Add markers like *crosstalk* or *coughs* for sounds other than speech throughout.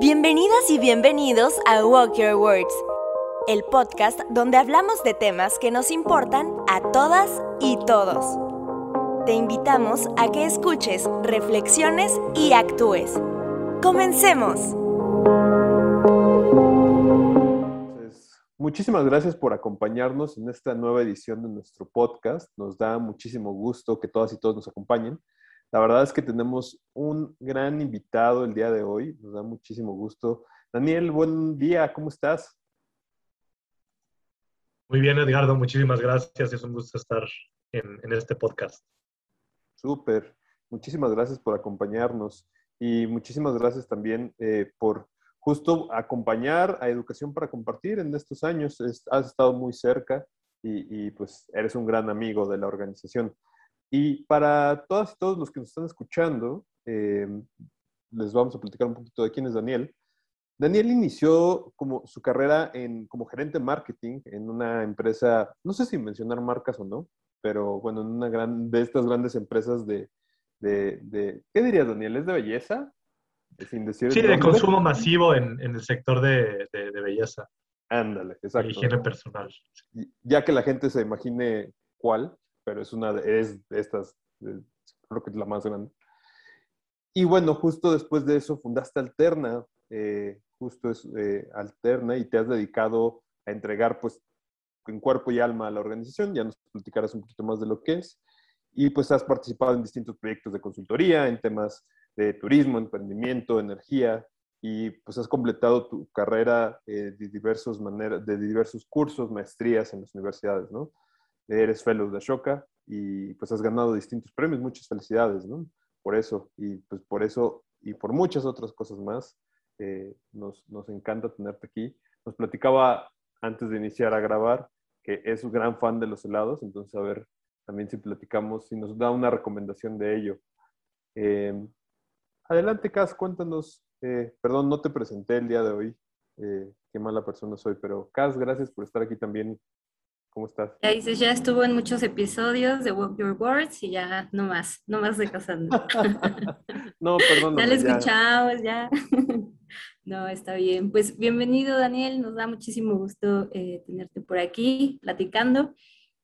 Bienvenidas y bienvenidos a Walk Your Words, el podcast donde hablamos de temas que nos importan a todas y todos. Te invitamos a que escuches, reflexiones y actúes. ¡Comencemos! Muchísimas gracias por acompañarnos en esta nueva edición de nuestro podcast. Nos da muchísimo gusto que todas y todos nos acompañen. La verdad es que tenemos un gran invitado el día de hoy. Nos da muchísimo gusto. Daniel, buen día, ¿cómo estás? Muy bien, Edgardo, muchísimas gracias. Es un gusto estar en, este podcast. Súper. Muchísimas gracias por acompañarnos y muchísimas gracias también eh, por justo acompañar a Educación para Compartir en estos años. has estado muy cerca y, y, pues eres un gran amigo de la organización. Y para todas y todos los que nos están escuchando, eh, les vamos a platicar un poquito de quién es Daniel. Daniel inició como su carrera en, como gerente de marketing en una empresa, no sé si mencionar marcas o no, pero bueno, en una gran, de estas grandes empresas de, de, de ¿qué dirías Daniel? ¿Es de belleza? Sin decir sí, de consumo masivo en, en el sector de, de, belleza. Ándale, exacto. higiene personal. Ya que la gente se imagine cuál, pero es una de, es estas, creo que es la más grande. Y bueno, justo después de eso fundaste Alterna, eh, justo es eh, Alterna, y te has dedicado a entregar pues en cuerpo y alma a la organización, ya nos platicarás un poquito más de lo que es, y pues has participado en distintos proyectos de consultoría, en temas de turismo, emprendimiento, energía, y pues has completado tu carrera eh, de, diversos maneras, de diversos cursos, maestrías en las universidades, ¿no? Eres fellow de Ashoka y pues has ganado distintos premios, muchas felicidades, ¿no? Por eso, y pues por eso y por muchas otras cosas más, eh, nos, nos, encanta tenerte aquí. Nos platicaba antes de iniciar a grabar que es un gran fan de los helados, entonces a ver también si platicamos, si nos da una recomendación de ello. Eh, adelante, Cas, cuéntanos, eh, perdón, no te presenté el día de hoy, qué mala persona soy, pero Cas, gracias por estar aquí también ¿Cómo estás? Ya dices, ya estuvo en muchos episodios de Walk Your Words y ya no más, no más de casando. *laughs* no, perdón. Ya lo escuchamos, ya. *laughs* no, está bien. Pues bienvenido, Daniel. Nos da muchísimo gusto eh, tenerte por aquí platicando.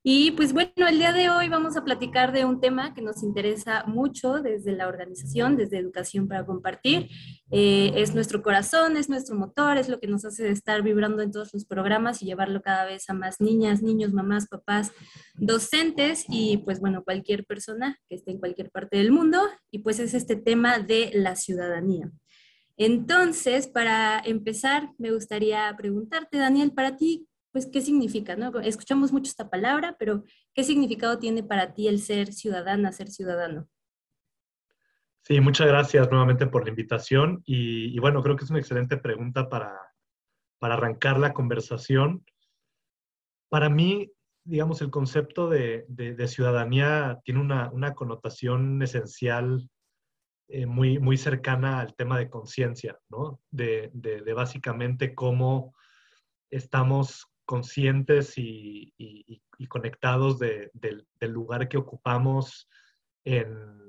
Y pues bueno, el día de hoy vamos a platicar de un tema que nos interesa mucho desde la organización, desde Educación para Compartir. Eh, es nuestro corazón, es nuestro motor, es lo que nos hace estar vibrando en todos los programas y llevarlo cada vez a más niñas, niños, mamás, papás, docentes y pues bueno, cualquier persona que esté en cualquier parte del mundo. Y pues es este tema de la ciudadanía. Entonces, para empezar, me gustaría preguntarte, Daniel, para ti, pues, ¿qué significa? No? Escuchamos mucho esta palabra, pero ¿qué significado tiene para ti el ser ciudadana, ser ciudadano? Sí, muchas gracias nuevamente por la invitación y, bueno, creo que es una excelente pregunta para, para arrancar la conversación. Para mí, digamos, el concepto de, de, ciudadanía tiene una, una connotación esencial eh, muy, muy cercana al tema de conciencia, ¿no? De, de, básicamente cómo estamos conscientes y, conectados del lugar que ocupamos en,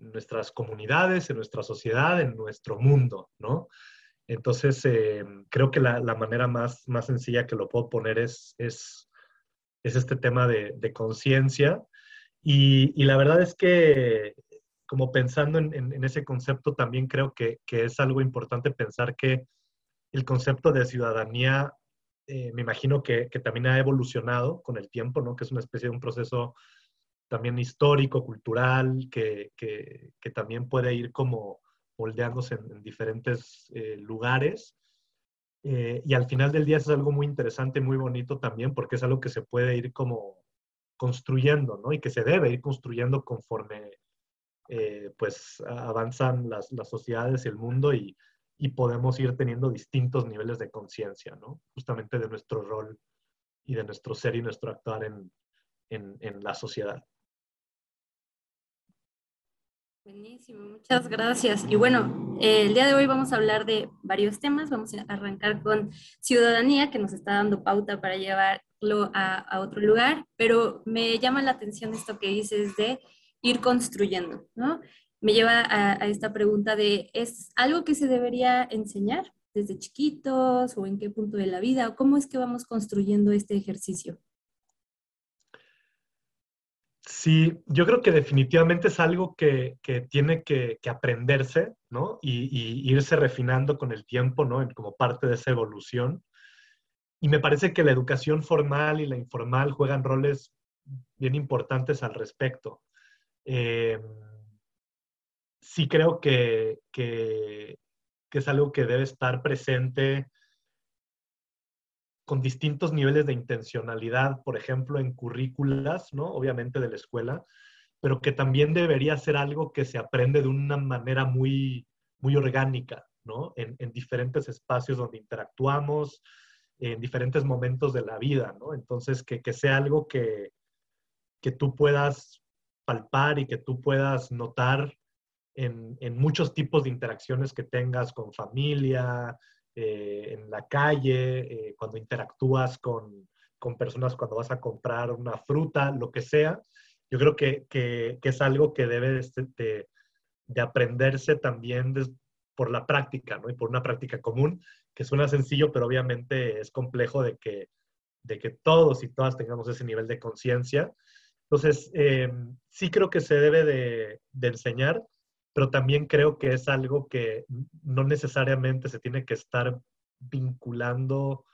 nuestras comunidades, en nuestra sociedad, en nuestro mundo, ¿no? Entonces, eh, creo que la, manera más, más sencilla que lo puedo poner es, es, este tema de, conciencia. Y, la verdad es que, como pensando en, ese concepto, también creo que, que, es algo importante pensar que el concepto de ciudadanía, eh, me imagino que, también ha evolucionado con el tiempo, ¿no? Que es una especie de un proceso también histórico, cultural, que, también puede ir como moldeándose en, diferentes eh, lugares. Eh, y al final del día es algo muy interesante, muy bonito también, porque es algo que se puede ir como construyendo, ¿no? Y que se debe ir construyendo conforme pues avanzan las, las sociedades y el mundo y, y podemos ir teniendo distintos niveles de conciencia, ¿no? Justamente de nuestro rol y de nuestro ser y nuestro actuar en, en, la sociedad. Buenísimo, muchas gracias. Y bueno, el día de hoy vamos a hablar de varios temas. Vamos a arrancar con ciudadanía, que nos está dando pauta para llevarlo a, a otro lugar, pero me llama la atención esto que dices de ir construyendo, ¿no? Me lleva a, esta pregunta de, ¿es algo que se debería enseñar desde chiquitos o en qué punto de la vida? ¿O cómo es que vamos construyendo este ejercicio? Sí, yo creo que definitivamente es algo que, que tiene que, aprenderse, ¿no? Y, y, irse refinando con el tiempo, ¿no? Como parte de esa evolución. Y me parece que la educación formal y la informal juegan roles bien importantes al respecto. Eh, sí creo que, que, que es algo que debe estar presente con distintos niveles de intencionalidad, por ejemplo, en currículas, ¿no? Obviamente de la escuela, pero que también debería ser algo que se aprende de una manera muy, muy orgánica, ¿no? En, en diferentes espacios donde interactuamos, en diferentes momentos de la vida, ¿no? Entonces, que, que sea algo que, que tú puedas palpar y que tú puedas notar en, en muchos tipos de interacciones que tengas con familia, eh, en la calle, eh, cuando interactúas con, con, personas, cuando vas a comprar una fruta, lo que sea. Yo creo que, que, que es algo que debe de, de aprenderse también por la práctica, ¿no? Y por una práctica común, que suena sencillo, pero obviamente es complejo de que, de que todos y todas tengamos ese nivel de conciencia. Entonces, eh, sí creo que se debe de, de enseñar, pero también creo que es algo que no necesariamente se tiene que estar vinculando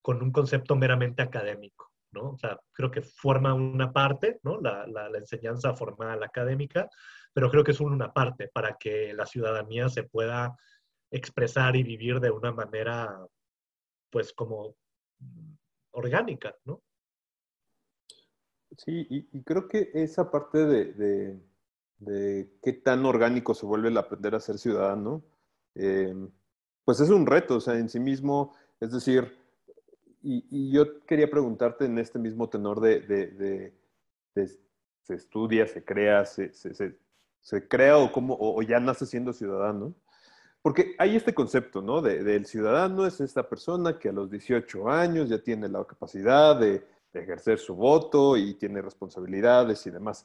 con un concepto meramente académico, ¿no? O sea, creo que forma una parte, ¿no? La, la, enseñanza formal académica, pero creo que es una parte para que la ciudadanía se pueda expresar y vivir de una manera, pues, como orgánica, ¿no? Sí, y, creo que esa parte de de qué tan orgánico se vuelve el aprender a ser ciudadano, eh, pues es un reto, o sea, en sí mismo, es decir, y, yo quería preguntarte en este mismo tenor de, se estudia, se crea, se, se, se, crea o, como, o, ya nace siendo ciudadano, porque hay este concepto, ¿no? del ciudadano es esta persona que a los 18 años ya tiene la capacidad de ejercer su voto y tiene responsabilidades y demás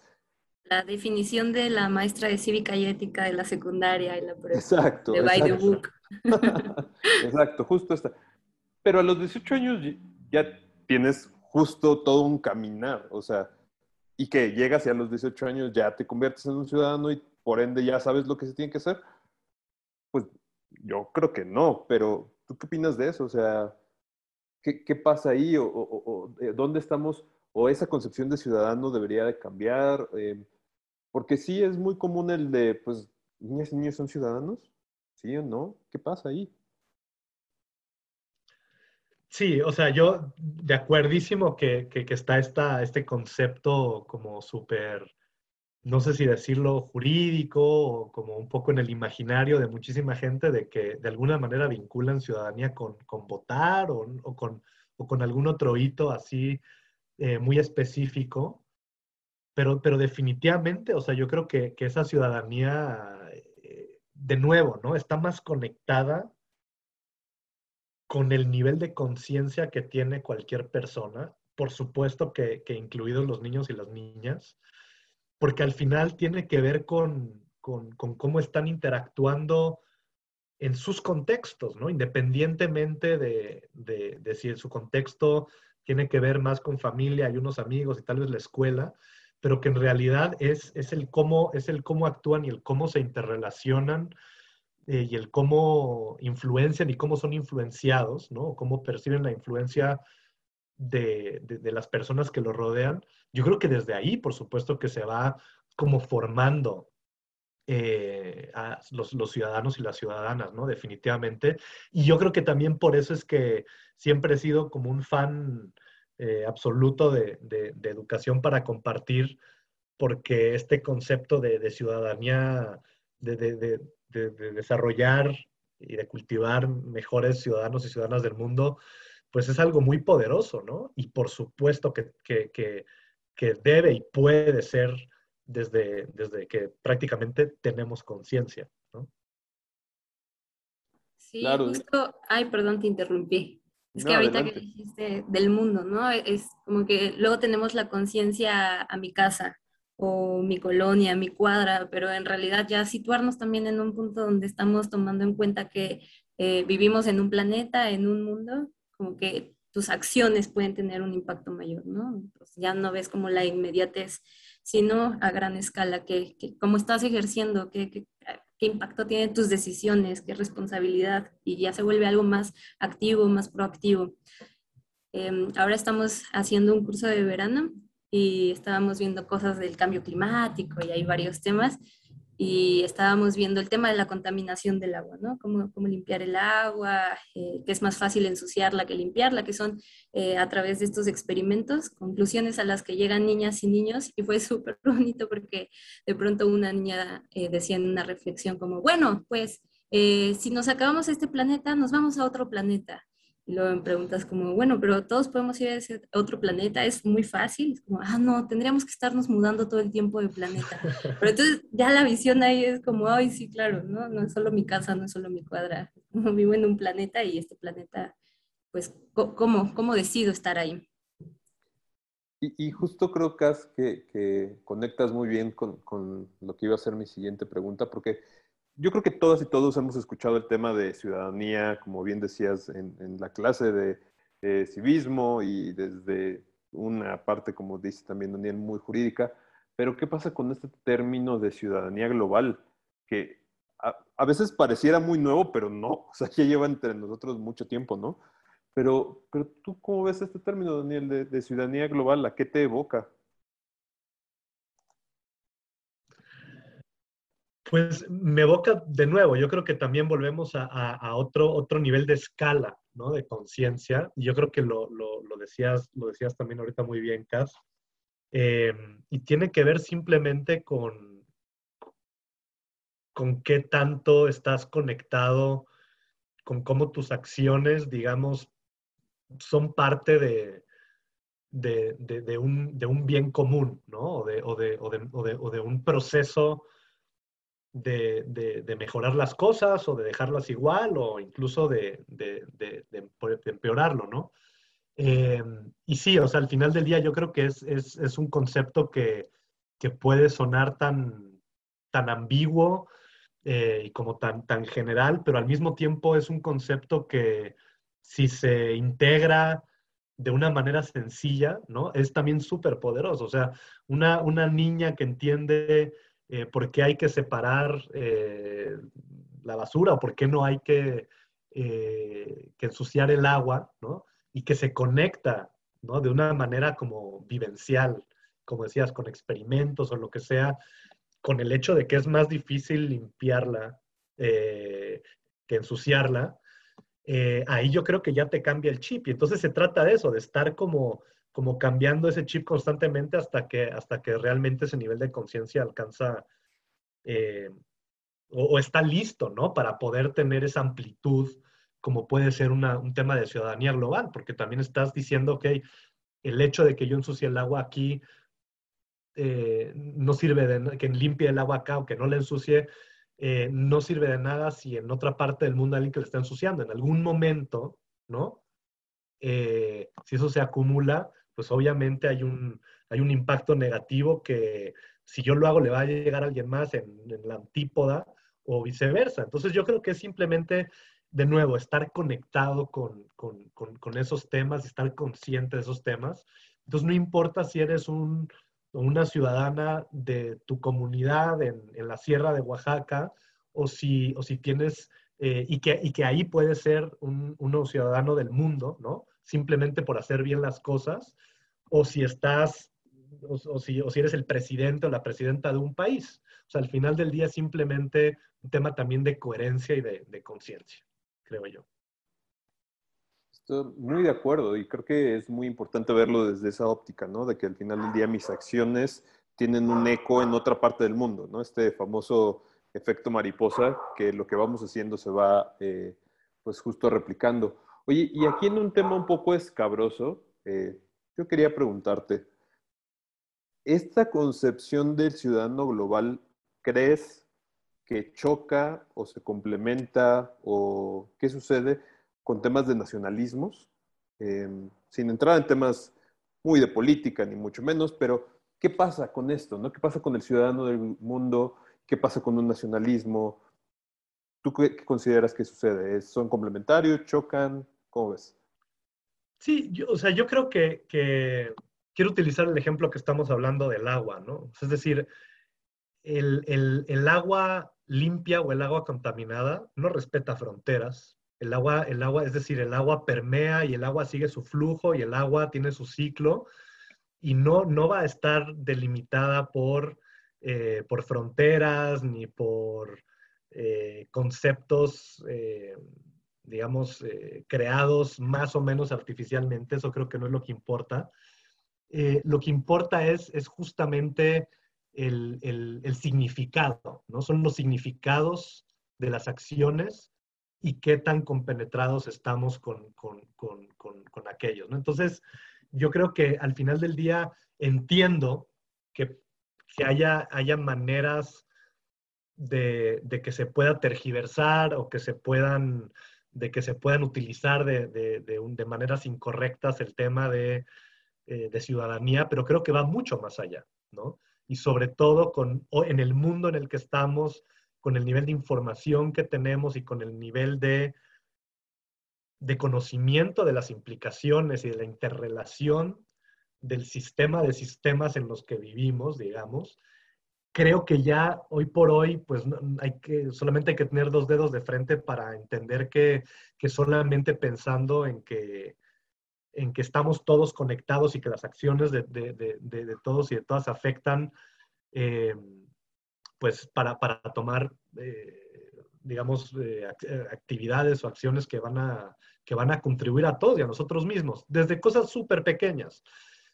la definición de la maestra de cívica y ética de la secundaria y la prueba exacto, de by exacto. the book. *laughs* exacto, justo esta. Pero a los 18 años ya tienes justo todo un caminar, o sea, y que llegas y a los 18 años ya te conviertes en un ciudadano y por ende ya sabes lo que se tiene que hacer. Pues yo creo que no, pero ¿tú qué opinas de eso? O sea, ¿qué, qué pasa ahí? ¿O, o, o, dónde estamos? ¿O esa concepción de ciudadano debería de cambiar? Eh, porque sí es muy común el de, pues, niñas y niños son ciudadanos, ¿sí o no? ¿Qué pasa ahí? Sí, o sea, yo de acuerdísimo que, que, está esta, este concepto como súper, no sé si decirlo jurídico o como un poco en el imaginario de muchísima gente de que de alguna manera vinculan ciudadanía con, con votar o, o, con, o con algún otro hito así eh, muy específico. Pero, pero definitivamente, o sea, yo creo que, que esa ciudadanía, eh, de nuevo, ¿no? Está más conectada con el nivel de conciencia que tiene cualquier persona, por supuesto que, que, incluidos los niños y las niñas, porque al final tiene que ver con, con, con cómo están interactuando en sus contextos, ¿no? Independientemente de, de, de, si en su contexto tiene que ver más con familia y unos amigos y tal vez la escuela, pero que en realidad es, es, el, cómo, es el cómo actúan y el cómo se interrelacionan eh, y el cómo influencian y cómo son influenciados, ¿no? Cómo perciben la influencia de, de, las personas que lo rodean. Yo creo que desde ahí, por supuesto, que se va como formando eh, a los, los, ciudadanos y las ciudadanas, ¿no? Definitivamente. Y yo creo que también por eso es que siempre he sido como un fan eh, absoluto de, de, de, educación para compartir, porque este concepto de, de ciudadanía, de, desarrollar y de cultivar mejores ciudadanos y ciudadanas del mundo, pues es algo muy poderoso, ¿no? Y por supuesto que, que, que, que debe y puede ser desde, desde que prácticamente tenemos conciencia, ¿no? Sí, claro. justo, ay, perdón, te interrumpí. Es no, que ahorita adelante. que dijiste del mundo, ¿no? Es como que luego tenemos la conciencia a mi casa, o mi colonia, mi cuadra, pero en realidad ya situarnos también en un punto donde estamos tomando en cuenta que eh, vivimos en un planeta, en un mundo, como que tus acciones pueden tener un impacto mayor, ¿no? ya no ves como la inmediatez, sino a gran escala, que, cómo estás ejerciendo, qué, qué, qué impacto tienen tus decisiones, qué responsabilidad, y ya se vuelve algo más activo, más proactivo. Em, ahora estamos haciendo un curso de verano y estábamos viendo cosas del cambio climático y hay varios temas y estábamos viendo el tema de la contaminación del agua, ¿no? Cómo, cómo limpiar el agua, eh, que es más fácil ensuciarla que limpiarla, que son eh, a través de estos experimentos, conclusiones a las que llegan niñas y niños y fue *laughs* súper bonito porque de pronto una niña eh, decía en una reflexión como, bueno, pues si nos acabamos este planeta, nos vamos a otro planeta. Y luego me preguntas como, bueno, pero todos podemos ir a ese otro planeta, es muy fácil. Es como, ah, no, tendríamos que estarnos mudando todo el tiempo de planeta. *laughs* Pero entonces ya la visión ahí es como, ay, sí, claro, ¿no? No es solo mi casa, no es solo mi cuadra. *laughs* Vivo en un planeta y este planeta, pues, ¿cómo, cómo decido estar ahí? Y, justo creo, Cas, que, que conectas muy bien con, con lo que iba a ser mi siguiente pregunta, porque yo creo que todas y todos hemos escuchado el tema de ciudadanía, como bien decías, en, la clase de civismo y desde una parte, como dice también Daniel, muy jurídica. Pero ¿qué pasa con este término de ciudadanía global? Que a, veces pareciera muy nuevo, pero no. O sea, ya lleva entre nosotros mucho tiempo, ¿no? Pero, pero tú, ¿cómo ves este término, Daniel, de, de ciudadanía global? ¿A qué te evoca? Pues me evoca de nuevo, yo creo que también volvemos a, otro, otro nivel de escala, ¿no? De conciencia. Yo creo que lo, decías, lo decías también ahorita muy bien, Cas. Eh, y tiene que ver simplemente con, con qué tanto estás conectado, con cómo tus acciones, digamos, son parte de, de, un, bien común, ¿no? de, o de un proceso de, mejorar las cosas o de dejarlas igual o incluso de, empeorarlo, ¿no? Eh, y sí, o sea, al final del día yo creo que es, un concepto que, puede sonar tan, tan ambiguo eh, y como tan, tan general, pero al mismo tiempo es un concepto que si se integra de una manera sencilla, ¿no? Es también súper poderoso. O sea, una, una niña que entiende eh, por qué hay que separar eh, la basura o por qué no hay que, eh, que, ensuciar el agua, ¿no? Y que se conecta, ¿no? De una manera como vivencial, como decías, con experimentos o lo que sea, con el hecho de que es más difícil limpiarla que ensuciarla, ahí yo creo que ya te cambia el chip. Y entonces se trata de eso, de estar como como cambiando ese chip constantemente hasta que, hasta que realmente ese nivel de conciencia alcanza eh, o, está listo, ¿no? Para poder tener esa amplitud como puede ser un tema de ciudadanía global, porque también estás diciendo, que el hecho de que yo ensucie el agua aquí eh, no sirve de que limpie el agua acá o que no le ensucie, eh, no sirve de nada si en otra parte del mundo alguien que le está ensuciando. En algún momento, ¿no? si eso se acumula, pues obviamente hay un, hay un impacto negativo que si yo lo hago le va a llegar a alguien más en, la antípoda o viceversa. Entonces yo creo que es simplemente, de nuevo, estar conectado con, esos temas, estar consciente de esos temas. Entonces no importa si eres un, una ciudadana de tu comunidad en, la sierra de Oaxaca o si, o si tienes, eh, y, que, y que ahí puedes ser un, un ciudadano del mundo, ¿no? Simplemente por hacer bien las cosas, o si estás, o, si, o si eres el presidente o la presidenta de un país. O sea, al final del día simplemente un tema también de coherencia y de, conciencia, creo yo. Estoy muy de acuerdo y creo que es muy importante verlo desde esa óptica, ¿no? De que al final del día mis acciones tienen un eco en otra parte del mundo, ¿no? Este famoso efecto mariposa, que lo que vamos haciendo se va, eh, pues, justo replicando. Oye, y aquí en un tema un poco escabroso, eh, yo quería preguntarte, ¿esta concepción del ciudadano global crees que choca o se complementa o qué sucede con temas de nacionalismos? Em, sin entrar en temas muy de política, ni mucho menos, pero ¿qué pasa con esto? ¿no? ¿Qué pasa con el ciudadano del mundo? ¿Qué pasa con un nacionalismo? ¿Tú qué, consideras que sucede? ¿Son complementarios? ¿Chocan? ¿Cómo ves? Sí, yo, o sea, yo creo que, quiero utilizar el ejemplo que estamos hablando del agua, ¿no? Es decir, el agua limpia o el agua contaminada no respeta fronteras. El agua, el agua, es decir, el agua permea y el agua sigue su flujo y el agua tiene su ciclo y no, no va a estar delimitada por, eh, por fronteras ni por eh, conceptos, eh, digamos, creados más o menos artificialmente. Eso creo que no es lo que importa. lo que importa es, es justamente el, el, significado, ¿no? Son los significados de las acciones y qué tan compenetrados estamos con, con, con, con aquellos, ¿no? Entonces, yo creo que al final del día entiendo que, que haya, haya maneras de, de, que se pueda tergiversar o que se puedan, de que se puedan utilizar de, de, de maneras incorrectas el tema de, eh, de ciudadanía, pero creo que va mucho más allá, ¿no? y sobre todo con, en el mundo en el que estamos, con el nivel de información que tenemos y con el nivel de, de conocimiento de las implicaciones y de la interrelación del sistema de sistemas en los que vivimos, digamos, creo que ya hoy por hoy, pues hay que, solamente hay que tener dos dedos de frente para entender que, que solamente pensando en que en que estamos todos conectados y que las acciones de, de, de, de todos y de todas afectan, eh, pues para, para tomar, eh, digamos, eh, actividades o acciones que van, a, que van a contribuir a todos y a nosotros mismos, desde cosas súper pequeñas.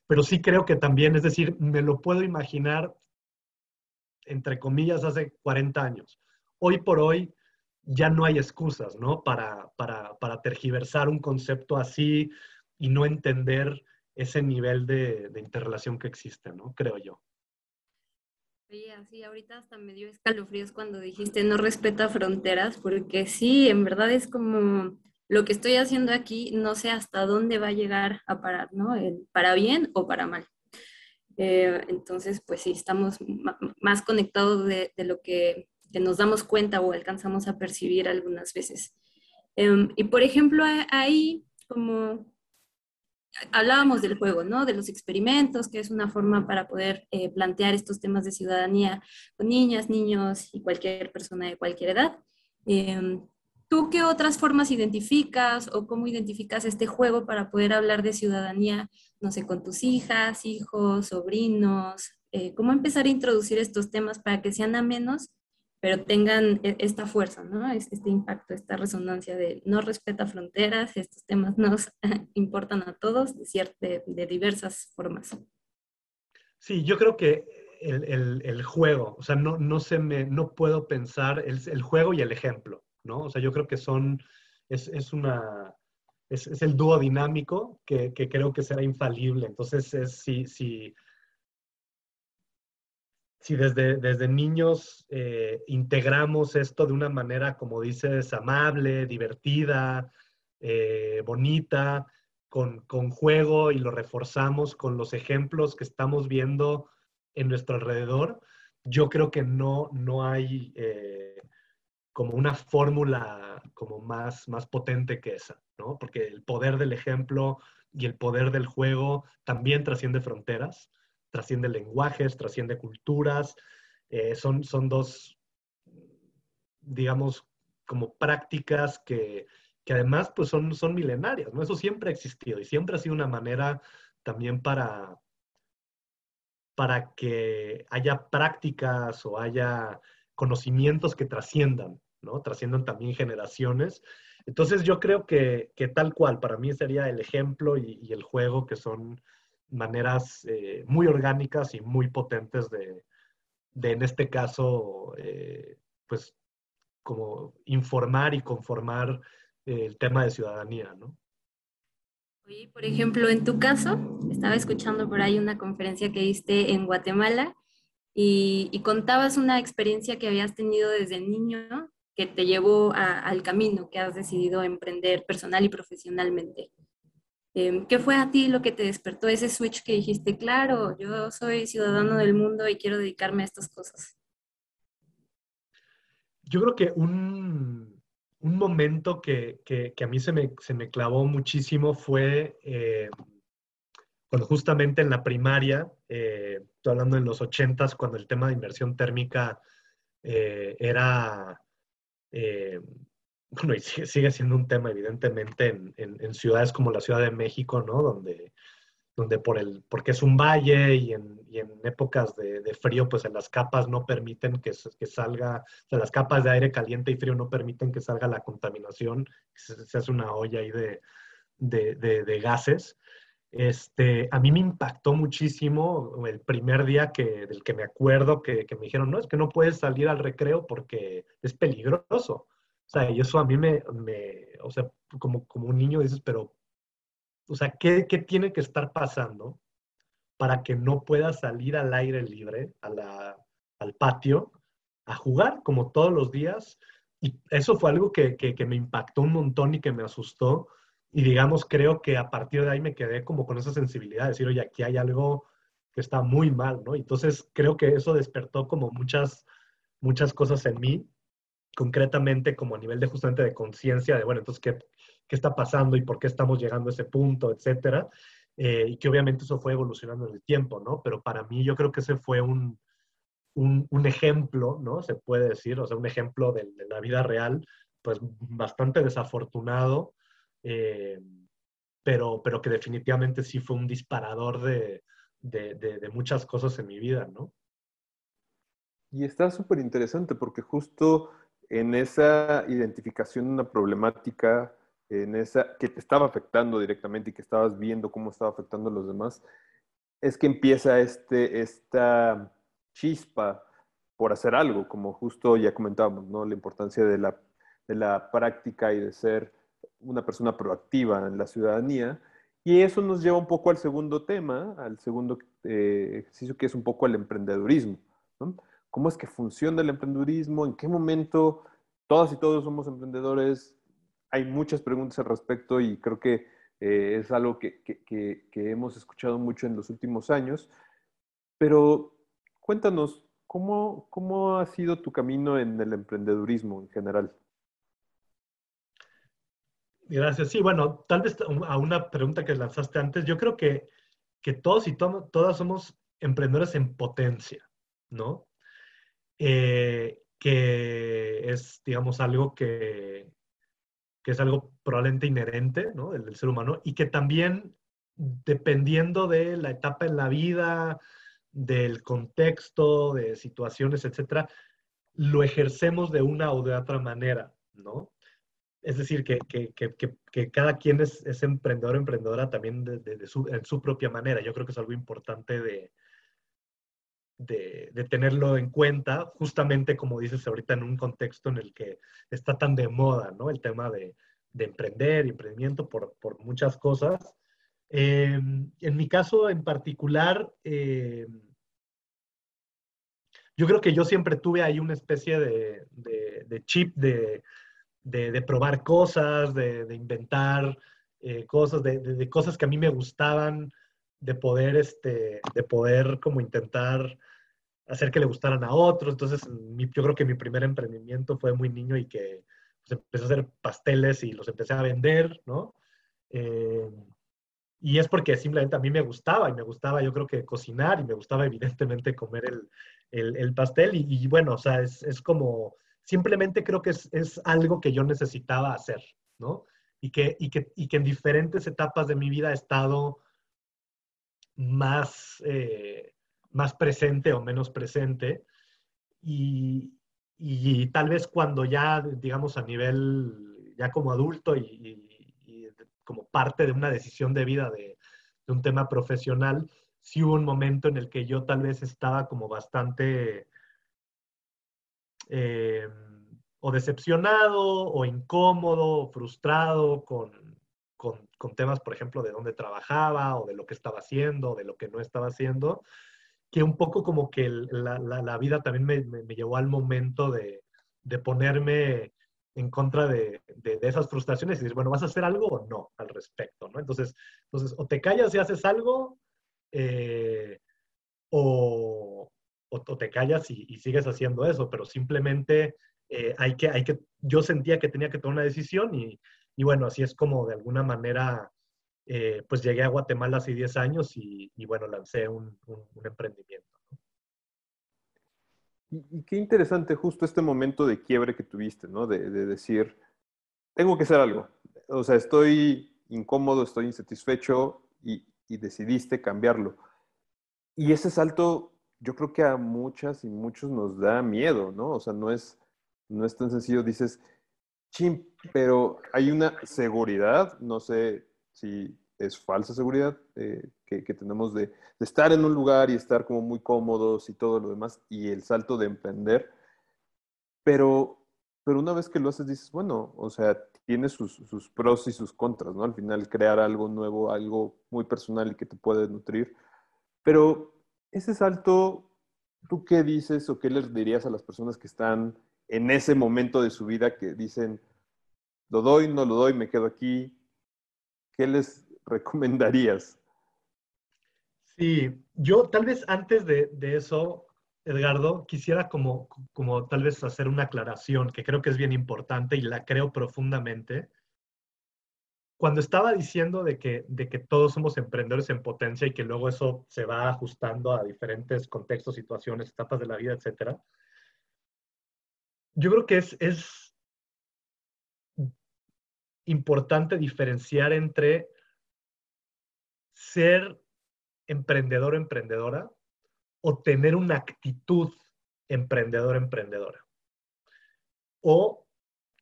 Pero sí creo que también, es decir, me lo puedo imaginar, entre comillas, hace 40 años. Hoy por hoy ya no hay excusas, ¿no? Para, para, para tergiversar un concepto así, y no entender ese nivel de, interrelación que existe, ¿no? Creo yo. Así ahorita hasta me dio escalofríos cuando dijiste no respeta fronteras, porque sí, en verdad es como lo que estoy haciendo aquí, no sé hasta dónde va a llegar a parar, ¿no? para bien o para mal. Eh, entonces, pues sí, estamos más conectados de, lo que, nos damos cuenta o alcanzamos a percibir algunas veces. Em, y por ejemplo, ahí, como hablábamos del juego, ¿no? De los experimentos, que es una forma para poder eh, plantear estos temas de ciudadanía con niñas, niños y cualquier persona de cualquier edad. Em, ¿Tú qué otras formas identificas o cómo identificas este juego para poder hablar de ciudadanía, no sé, con tus hijas, hijos, sobrinos? Eh, ¿Cómo empezar a introducir estos temas para que sean amenos pero tengan e, esta fuerza, ¿no? Este impacto, esta resonancia de no respeta fronteras, estos temas nos *laughs* importan a todos de, de, diversas formas. Sí, yo creo que el, el, el, juego, o sea, no, no, se me, no puedo pensar el, el, juego y el ejemplo, ¿no? O sea, yo creo que son, es, es una, es, es, el dúo dinámico que, que, creo que será infalible. Entonces, es, si, si, si desde, desde niños eh, integramos esto de una manera, como dices, amable, divertida, eh, bonita, con, con, juego y lo reforzamos con los ejemplos que estamos viendo en nuestro alrededor, yo creo que no, no hay eh, como una fórmula como más, más potente que esa, ¿no? Porque el poder del ejemplo y el poder del juego también trasciende fronteras trasciende lenguajes, trasciende culturas, eh, son, son dos, digamos, como prácticas que, que, además pues son, son milenarias, ¿no? Eso siempre ha existido y siempre ha sido una manera también para, para que haya prácticas o haya conocimientos que trasciendan, ¿no? Trasciendan también generaciones. Entonces yo creo que, que tal cual, para mí sería el ejemplo y, el juego que son maneras eh, muy orgánicas y muy potentes de, de en este caso, eh, pues como informar y conformar el tema de ciudadanía, ¿no? Por ejemplo, en tu caso, estaba escuchando por ahí una conferencia que diste en Guatemala y, y contabas una experiencia que habías tenido desde niño que te llevó al camino que has decidido emprender personal y profesionalmente. Em, ¿Qué fue a ti lo que te despertó ese switch que dijiste, claro, yo soy ciudadano del mundo y quiero dedicarme a estas cosas? Yo creo que un, un momento que, que, que, a mí se me, se me clavó muchísimo fue eh, cuando justamente en la primaria, eh, estoy hablando en los ochentas, cuando el tema de inversión térmica eh, era, eh, bueno, y sigue, siendo un tema evidentemente en, ciudades como la Ciudad de México, ¿no? Donde, donde por el, porque es un valle y en, épocas de, frío, pues en las capas no permiten que, salga, o sea, las capas de aire caliente y frío no permiten que salga la contaminación, se, se hace una olla ahí de gases. Este, a mí me impactó muchísimo el primer día que, del que me acuerdo que, que, me dijeron, no, es que no puedes salir al recreo porque es peligroso. O sea, y eso a mí me, me o sea, como, como un niño dices, pero, o sea, ¿qué, ¿qué, tiene que estar pasando para que no pueda salir al aire libre, a la, al patio, a jugar como todos los días? Y eso fue algo que, que me impactó un montón y que me asustó y digamos, creo que a partir de ahí me quedé como con esa sensibilidad de decir, oye, aquí hay algo que está muy mal, ¿no? Entonces creo que eso despertó como muchas, muchas cosas en mí, concretamente como a nivel de justamente de conciencia, de, bueno, entonces, ¿qué, ¿qué está pasando y por qué estamos llegando a ese punto, etcétera? Eh, y que obviamente eso fue evolucionando en el tiempo, ¿no? Pero para mí yo creo que ese fue un, un, un ejemplo, ¿no? Se puede decir, o sea, un ejemplo de, de la vida real, pues bastante desafortunado, eh, pero, pero que definitivamente sí fue un disparador de, de, de, de muchas cosas en mi vida, ¿no? Y está súper interesante porque justo en esa identificación de una problemática, en esa que te estaba afectando directamente y que estabas viendo cómo estaba afectando a los demás, es que empieza este, esta chispa por hacer algo, como justo ya comentábamos, ¿no? La importancia de la, de la práctica y de ser una persona proactiva en la ciudadanía. Y eso nos lleva un poco al segundo tema, al segundo eh, ejercicio que es un poco el emprendedurismo. ¿Cómo es que funciona el emprendedurismo? ¿En qué momento todas y todos somos emprendedores? Hay muchas preguntas al respecto y creo que eh, es algo que, que, que, que, hemos escuchado mucho en los últimos años. Pero cuéntanos, ¿cómo, ¿cómo ha sido tu camino en el emprendedurismo en general? Gracias. Sí, bueno, tal vez a una pregunta que lanzaste antes, yo creo que, que todos y to todas somos emprendedores en potencia, ¿no? Eh, que es, digamos, algo que, que, es algo probablemente inherente, ¿no? Del, del ser humano y que también, dependiendo de la etapa en la vida, del contexto, de situaciones, etcétera, lo ejercemos de una o de otra manera, ¿no? Es decir, que, cada quien es, es, emprendedor emprendedora también de, su, en su propia manera. Yo creo que es algo importante de, tenerlo en cuenta, justamente como dices ahorita en un contexto en el que está tan de moda, ¿no? El tema de, emprender emprendimiento por, por muchas cosas. Eh, en mi caso en particular, eh, yo creo que yo siempre tuve ahí una especie de chip de de, probar cosas, de, inventar eh, cosas, de, cosas que a mí me gustaban, de poder, este, de poder como intentar hacer que le gustaran a otros. Entonces, mi, yo creo que mi primer emprendimiento fue muy niño y que pues, empecé a hacer pasteles y los empecé a vender, ¿no? Eh, y es porque simplemente a mí me gustaba y me gustaba yo creo que cocinar y me gustaba evidentemente comer el, el, el pastel y, y, bueno, o sea, es, es como simplemente creo que es, es, algo que yo necesitaba hacer, ¿no? Y que, y, que, y que en diferentes etapas de mi vida he estado más, eh, más presente o menos presente. Y, y, tal vez cuando ya, digamos, a nivel, ya como adulto y, como parte de una decisión de vida de, de, un tema profesional, sí hubo un momento en el que yo tal vez estaba como bastante eh, o decepcionado o incómodo frustrado con, con, con, temas, por ejemplo, de dónde trabajaba o de lo que estaba haciendo o de lo que no estaba haciendo, que un poco como que la, la, la, vida también me, me, me, llevó al momento de, de ponerme en contra de, esas frustraciones y dices, bueno, ¿vas a hacer algo o no al respecto? ¿no? Entonces, entonces, o te callas y haces algo, eh, o, o, te callas y, sigues haciendo eso, pero simplemente eh, hay, que, hay que, yo sentía que tenía que tomar una decisión y, y bueno, así es como de alguna manera, eh, pues llegué a Guatemala hace 10 años y, bueno, lancé un, un, emprendimiento. Y, qué interesante justo este momento de quiebre que tuviste, ¿no? De, de decir, tengo que hacer algo. O sea, estoy incómodo, estoy insatisfecho y, y decidiste cambiarlo. Y ese salto, yo creo que a muchas y muchos nos da miedo, ¿no? O sea, no es, no es tan sencillo. Dices, chim, pero hay una seguridad, no sé si es falsa seguridad eh, que, tenemos de, estar en un lugar y estar como muy cómodos y todo lo demás, y el salto de emprender. Pero, pero una vez que lo haces, dices, bueno, o sea, tiene sus, sus pros y sus contras, ¿no? Al final, crear algo nuevo, algo muy personal y que te puede nutrir pero ese salto, ¿tú qué dices o qué les dirías a las personas que están en ese momento de su vida que dicen, lo doy, no lo doy, me quedo aquí? ¿Qué les *laughs* recomendarías? Sí, yo tal vez antes de, eso, Edgardo, quisiera como, como tal vez hacer una aclaración que creo que es bien importante y la creo profundamente cuando estaba diciendo de que, de que todos somos emprendedores en potencia y que luego eso se va ajustando a diferentes contextos, situaciones, etapas de la vida, etc., yo creo que es, es importante diferenciar entre ser emprendedor emprendedora o tener una actitud emprendedor emprendedora. O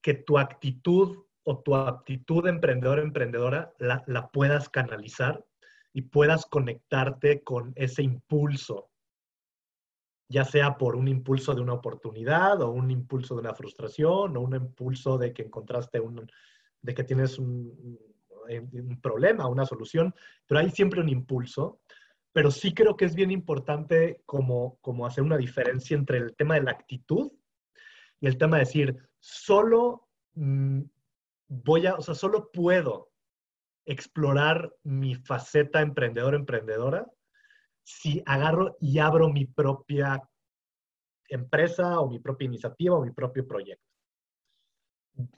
que tu actitud o tu aptitud emprendedor emprendedora la, la puedas canalizar y puedas conectarte con ese impulso, ya sea por un impulso de una oportunidad o un impulso de una frustración o un impulso de que encontraste un, de que tienes un, un problema, una solución, pero hay siempre un impulso. Pero sí creo que es bien importante como, como hacer una diferencia entre el tema de la actitud y el tema de decir, solo mm, voy a, o sea, solo puedo explorar mi faceta emprendedor-emprendedora si agarro y abro mi propia empresa o mi propia iniciativa o mi propio proyecto.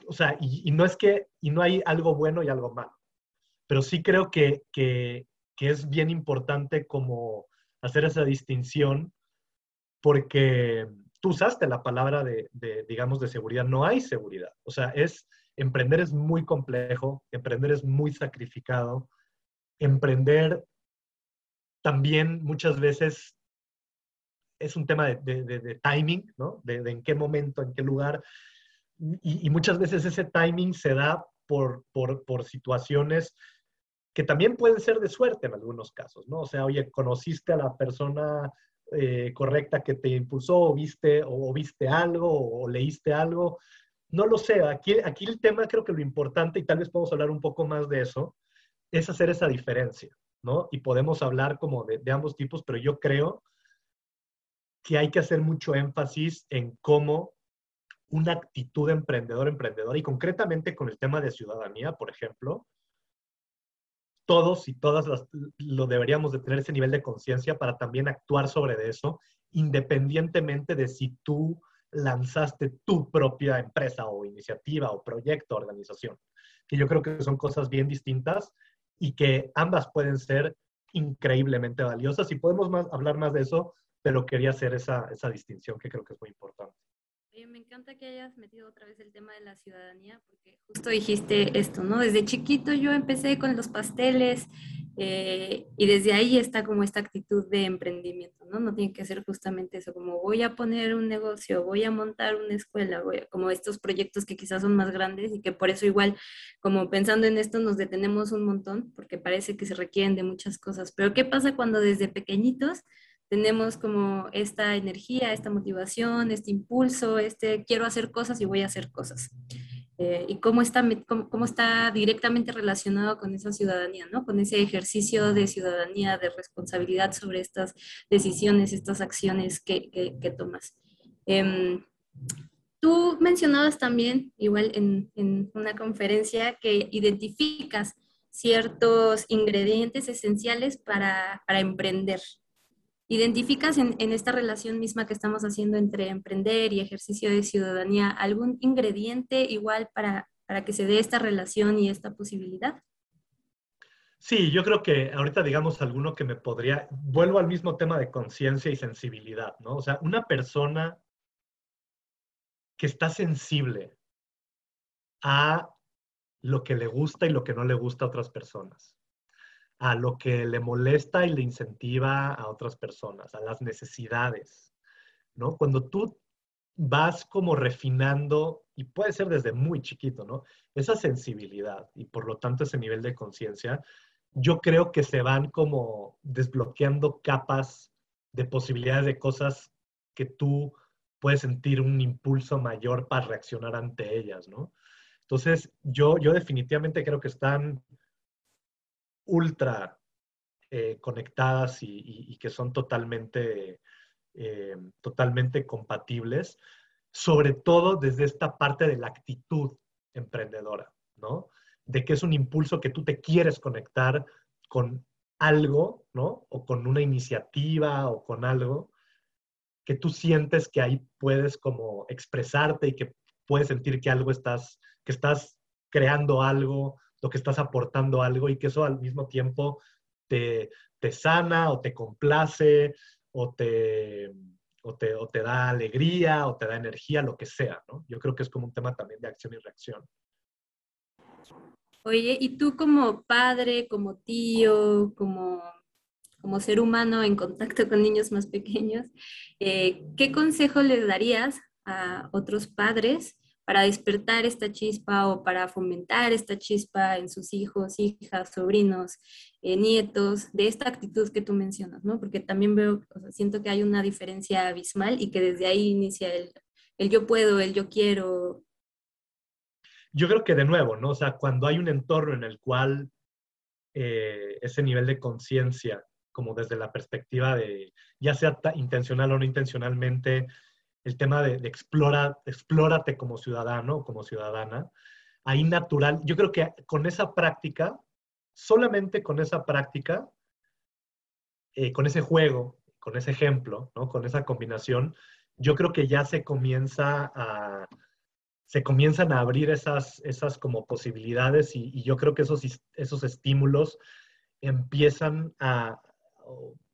O sea, y, no es que, y no hay algo bueno y algo malo, pero sí creo que, que, que es bien importante como hacer esa distinción porque tú usaste la palabra de, de, digamos, de seguridad. No hay seguridad. O sea, es, emprender es muy complejo, emprender es muy sacrificado, emprender también muchas veces es un tema de, timing, ¿no? De, en qué momento, en qué lugar. Y, muchas veces ese timing se da por, por, situaciones que también pueden ser de suerte en algunos casos, ¿no? O sea, oye, conociste a la persona eh, correcta que te impulsó, o viste, o, viste algo, o leíste algo, no lo sé, aquí, aquí el tema creo que lo importante, y tal vez podemos hablar un poco más de eso, es hacer esa diferencia, ¿no? Y podemos hablar como de, ambos tipos, pero yo creo que hay que hacer mucho énfasis en cómo una actitud emprendedor, emprendedora, y concretamente con el tema de ciudadanía, por ejemplo, todos y todas lo deberíamos de tener ese nivel de conciencia para también actuar sobre eso, independientemente de si tú lanzaste tu propia empresa o iniciativa o proyecto, organización, que yo creo que son cosas bien distintas y que ambas pueden ser increíblemente valiosas. Y podemos hablar más de eso, pero quería hacer esa distinción que creo que es muy importante me encanta que hayas metido otra vez el tema de la ciudadanía, porque justo dijiste esto, ¿no? Desde chiquito yo empecé con los pasteles eh, y desde ahí está como esta actitud de emprendimiento, ¿no? No tiene que ser justamente eso, como voy a poner un negocio, voy a montar una escuela, voy como estos proyectos que quizás son más grandes y que por eso igual, como pensando en esto, nos detenemos un montón, porque parece que se requieren de muchas cosas. Pero ¿qué pasa cuando desde pequeñitos tenemos como esta energía, esta motivación, este impulso, este quiero hacer cosas y voy a hacer cosas. Eh, y cómo está, cómo, está directamente relacionado con esa ciudadanía, ¿no? Con ese ejercicio de ciudadanía, de responsabilidad sobre estas decisiones, estas acciones que, que, tomas. Em, tú mencionabas también, igual en, en una conferencia, que identificas ciertos ingredientes esenciales para, para emprender. ¿Identificas en, esta relación misma que estamos haciendo entre emprender y ejercicio de ciudadanía algún ingrediente igual para, para que se dé esta relación y esta posibilidad? Sí, yo creo que ahorita digamos alguno que me podría, vuelvo al mismo tema de conciencia y sensibilidad, ¿no? O sea, una persona que está sensible a lo que le gusta y lo que no le gusta a otras personas, a lo que le molesta y le incentiva a otras personas, a las necesidades, ¿no? Cuando tú vas como refinando, y puede ser desde muy chiquito, ¿no? Esa sensibilidad y por lo tanto ese nivel de conciencia, yo creo que se van como desbloqueando capas de posibilidades de cosas que tú puedes sentir un impulso mayor para reaccionar ante ellas, ¿no? Entonces, yo, yo definitivamente creo que están ultra eh, conectadas y, que son totalmente, eh, totalmente compatibles, sobre todo desde esta parte de la actitud emprendedora, ¿no? de que es un impulso que tú te quieres conectar con algo, ¿no? O con una iniciativa o con algo que tú sientes que ahí puedes como expresarte y que puedes sentir que algo estás, que estás creando algo, lo que estás aportando algo y que eso al mismo tiempo te, te sana o te complace o te, o te, o te da alegría o te da energía, lo que sea, ¿no? Yo creo que es como un tema también de acción y reacción. Oye, y tú como padre, como tío, como, como ser humano en contacto con niños más pequeños, eh, ¿qué consejo le darías a otros padres para despertar esta chispa o para fomentar esta chispa en sus hijos, hijas, sobrinos, eh, nietos, de esta actitud que tú mencionas, ¿no? Porque también veo, siento que hay una diferencia abismal y que desde ahí inicia el, el yo puedo, el yo quiero, yo creo que de nuevo, ¿no? O sea, cuando hay un entorno en el cual eh, ese nivel de conciencia, como desde la perspectiva de, ya sea intencional o no intencionalmente, el tema de, explora, explórate como ciudadano o como ciudadana, ahí natural, yo creo que con esa práctica, solamente con esa práctica, eh, con ese juego, con ese ejemplo, ¿no? con esa combinación, yo creo que ya se comienza a, se comienzan a abrir esas, esas como posibilidades y, yo creo que esos, esos estímulos empiezan a,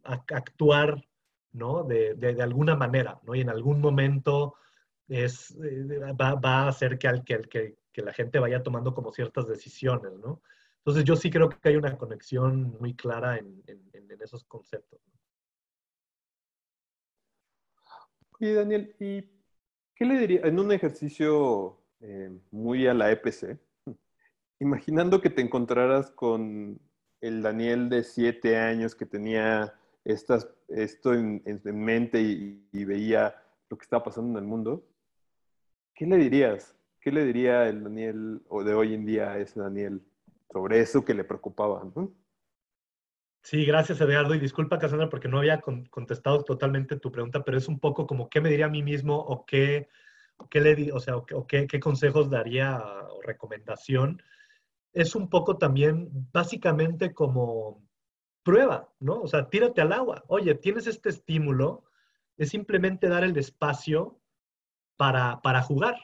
actuar, ¿no? De, de, alguna manera, ¿no? Y en algún momento es, eh, va, va, a hacer que, que, que, que, la gente vaya tomando como ciertas decisiones, ¿no? Entonces yo sí creo que hay una conexión muy clara en, en, en esos conceptos. Y Daniel, ¿y ¿Qué le diría? En un ejercicio eh, muy a la EPC, *laughs* imaginando que te encontraras con el Daniel de siete años que tenía estas, esto en, mente y, veía lo que estaba pasando en el mundo, ¿qué le dirías? ¿Qué le diría el Daniel o de hoy en día ese Daniel sobre eso que le preocupaba? Sí, gracias Eduardo. Y disculpa, Cassandra, porque no había contestado totalmente tu pregunta, pero es un poco como qué me diría a mí mismo o o qué, qué, consejos daría o recomendación. Es un poco también, básicamente, como prueba, ¿no? O sea, tírate al agua. Oye, tienes este estímulo, es simplemente dar el espacio para, para jugar.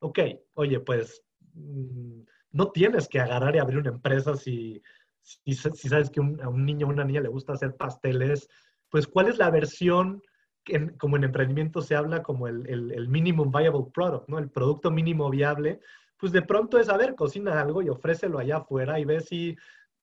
Ok, oye, pues mm, no tienes que agarrar y abrir una empresa si si, sabes que a un niño o una niña le gusta hacer pasteles, pues cuál es la versión, que como en emprendimiento se habla como el, el, minimum viable product, ¿no? El producto mínimo viable, pues de pronto es, a ver, cocina algo y ofrécelo allá afuera y ve si,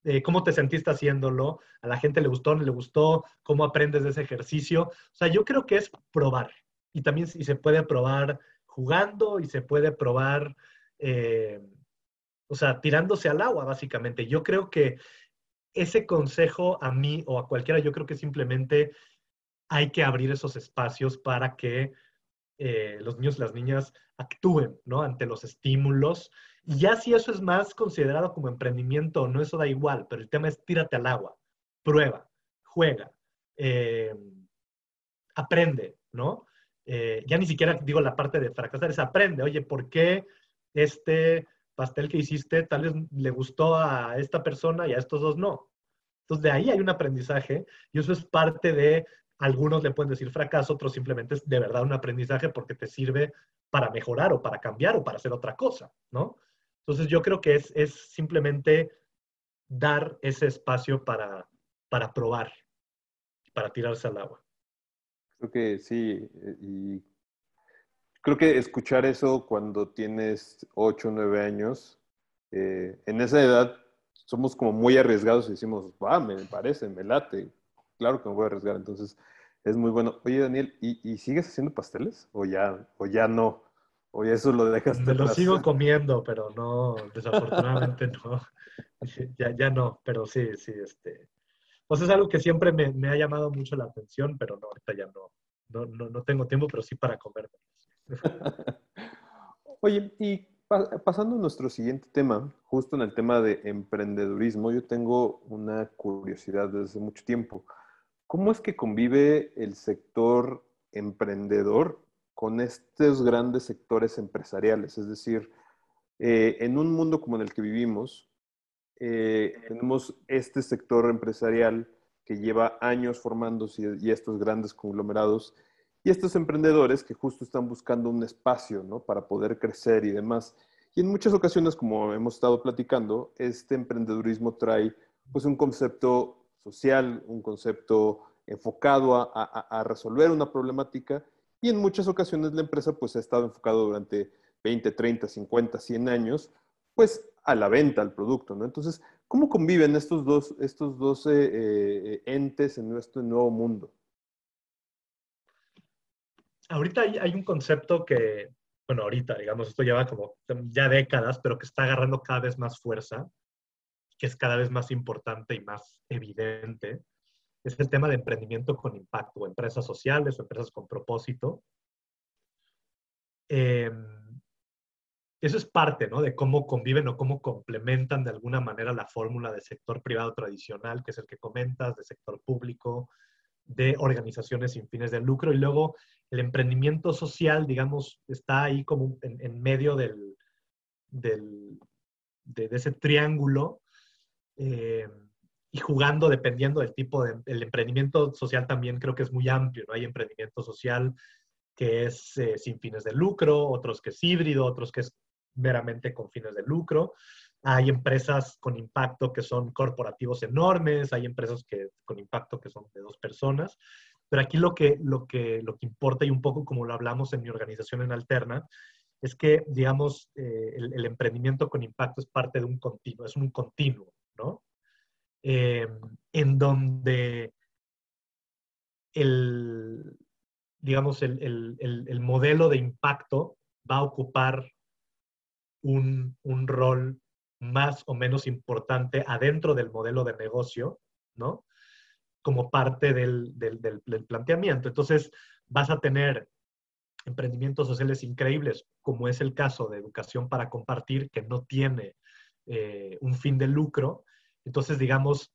eh, cómo te sentiste haciéndolo, a la gente le gustó, no le gustó, cómo aprendes de ese ejercicio. O sea, yo creo que es probar. Y también y se puede probar jugando y se puede probar... Eh, o sea, tirándose al agua, básicamente. Yo creo que ese consejo a mí o a cualquiera, yo creo que simplemente hay que abrir esos espacios para que eh, los niños y las niñas actúen, ¿no? Ante los estímulos. Y ya si eso es más considerado como emprendimiento o no, eso da igual, pero el tema es tírate al agua, prueba, juega, eh, aprende, ¿no? eh, ya ni siquiera digo la parte de fracasar, es aprende, oye, ¿por qué este pastel que hiciste tal vez le gustó a esta persona y a estos dos no? Entonces, de ahí hay un aprendizaje y eso es parte de, algunos le pueden decir fracaso, otros simplemente es de verdad un aprendizaje porque te sirve para mejorar o para cambiar o para hacer otra cosa, ¿no? Entonces, yo creo que es, es simplemente dar ese espacio para, para probar, para tirarse al agua. Creo que sí, eh, y creo que escuchar eso cuando tienes 8 o 9 años, eh, en esa edad somos como muy arriesgados y decimos, va, me parece, me late, claro que me voy a arriesgar, entonces es muy bueno. Oye, Daniel, ¿y, sigues haciendo pasteles? ¿O ya, o ya no? ¿O ya eso lo dejas? Me lo sigo comiendo, pero no, desafortunadamente *laughs* no. Ya, ya no, pero sí, sí, este. Pues es algo que siempre me, me ha llamado mucho la atención, pero no, ahorita ya no, no, no, no tengo tiempo, pero sí para comer. *laughs* Oye, y pasando a nuestro siguiente tema, justo en el tema de emprendedurismo, yo tengo una curiosidad desde mucho tiempo. ¿Cómo es que convive el sector emprendedor con estos grandes sectores empresariales? Es decir, eh, en un mundo como en el que vivimos, eh, tenemos este sector empresarial que lleva años formándose y estos grandes conglomerados y estos emprendedores que justo están buscando un espacio ¿no? para poder crecer y demás. Y en muchas ocasiones, como hemos estado platicando, este emprendedurismo trae pues un concepto un concepto enfocado a, resolver una problemática y en muchas ocasiones la empresa pues ha estado enfocado durante 20, 30, 50, 100 años pues a la venta, al producto, ¿no? Entonces, ¿cómo conviven estos dos, estos dos eh, eh, entes en nuestro nuevo mundo? Ahorita hay, un concepto que, bueno, ahorita, digamos, esto lleva como ya décadas, pero que está agarrando cada vez más fuerza, que es cada vez más importante y más evidente, es el tema de emprendimiento con impacto, empresas sociales o empresas con propósito. Eh, eso es parte ¿no? de cómo conviven o cómo complementan de alguna manera la fórmula de sector privado tradicional, que es el que comentas, de sector público, de organizaciones sin fines de lucro. Y luego el emprendimiento social, digamos, está ahí como en, medio del, del de, ese triángulo eh, y jugando dependiendo del tipo de... El emprendimiento social también creo que es muy amplio, ¿no? Hay emprendimiento social que es eh, sin fines de lucro, otros que es híbrido, otros que es meramente con fines de lucro. Hay empresas con impacto que son corporativos enormes, hay empresas que, con impacto que son de dos personas. Pero aquí lo que, lo, que, lo que importa, y un poco como lo hablamos en mi organización en Alterna, es que, digamos, eh, el, emprendimiento con impacto es parte de un continuo, es un continuo, ¿no? Eh, en donde el, digamos, el, el, el, modelo de impacto va a ocupar un, rol más o menos importante adentro del modelo de negocio, ¿no? Como parte del, planteamiento. Entonces, vas a tener emprendimientos sociales increíbles, como es el caso de educación para compartir, que no tiene eh, un fin de lucro. Entonces, digamos,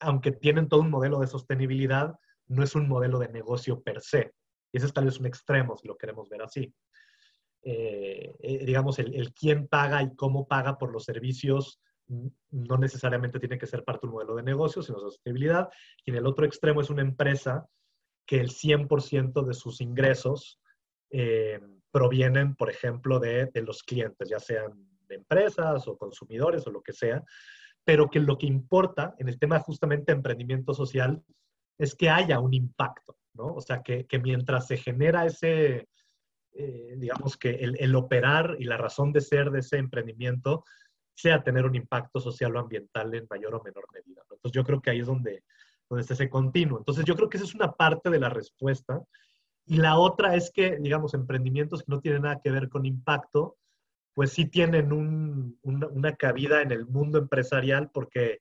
aunque tienen todo un modelo de sostenibilidad, no es un modelo de negocio per se. Ese es tal vez un extremo, si lo queremos ver así. Eh, eh, digamos, el, quién paga y cómo paga por los servicios no necesariamente tiene que ser parte de un modelo de negocio, sino sostenibilidad. Y en el otro extremo es una empresa que el 100% de sus ingresos provienen, por ejemplo, de, de, los clientes, ya sean de empresas o consumidores o lo que sea, pero que lo que importa en el tema justamente de emprendimiento social es que haya un impacto, ¿no? O sea, que, que mientras se genera ese, eh, digamos que el, operar y la razón de ser de ese emprendimiento sea tener un impacto social o ambiental en mayor o menor medida. Entonces yo creo que ahí es donde, donde está ese continuo. Entonces yo creo que esa es una parte de la respuesta. Y la otra es que, digamos, emprendimientos que no tienen nada que ver con impacto, pues sí tienen una, cabida en el mundo empresarial porque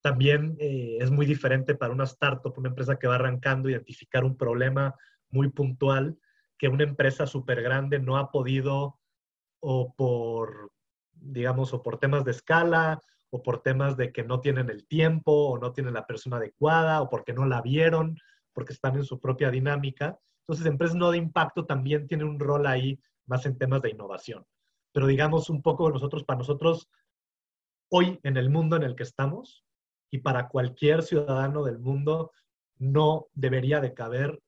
también eh, es muy diferente para una startup, una empresa que va arrancando, identificar un problema muy puntual que una empresa súper grande no ha podido o por, digamos, o por temas de escala, o por temas de que no tienen el tiempo, o no tienen la persona adecuada, o porque no la vieron, porque están en su propia dinámica. Entonces, empresas no de impacto también tienen un rol ahí más en temas de innovación. Pero digamos un poco nosotros, para nosotros, hoy en el mundo en el que estamos y para cualquier ciudadano del mundo, no debería de caber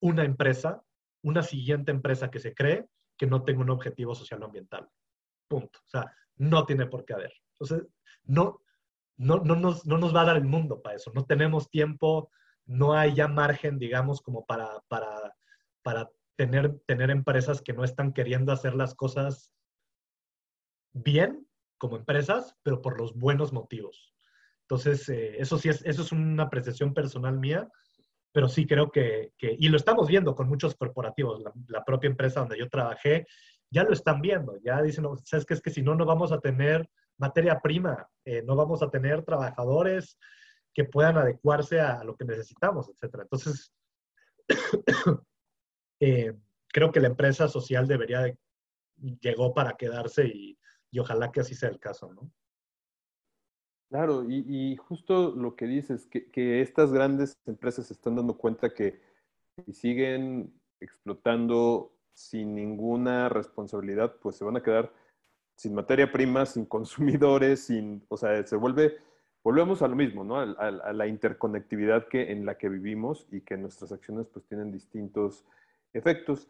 una empresa, una siguiente empresa que se cree que no tenga un objetivo social o ambiental. Punto. O sea, no tiene por qué haber. Entonces, no, no, no, nos, no nos va a dar el mundo para eso. No tenemos tiempo, no hay ya margen, digamos, como para, para, para tener, tener empresas que no están queriendo hacer las cosas bien como empresas, pero por los buenos motivos. Entonces, eh, eso sí es, eso es una apreciación personal mía, pero sí creo que, que y lo estamos viendo con muchos corporativos, la, propia empresa donde yo trabajé, ya lo están viendo, ya dicen, ¿sabes qué? Es que si no, no vamos a tener materia prima, eh, no vamos a tener trabajadores, que puedan adecuarse a lo que necesitamos, etc. Entonces, eh, creo que la empresa social debería de, llegó para quedarse y, ojalá que así sea el caso, ¿no? Claro, y, justo lo que dices, que, que, estas grandes empresas se están dando cuenta que siguen explotando sin ninguna responsabilidad, pues se van a quedar sin materia prima, *laughs* sin consumidores, sin, o sea, se vuelve volvemos a lo mismo, ¿no? A, la interconectividad que, en la que vivimos y que nuestras acciones pues tienen distintos efectos.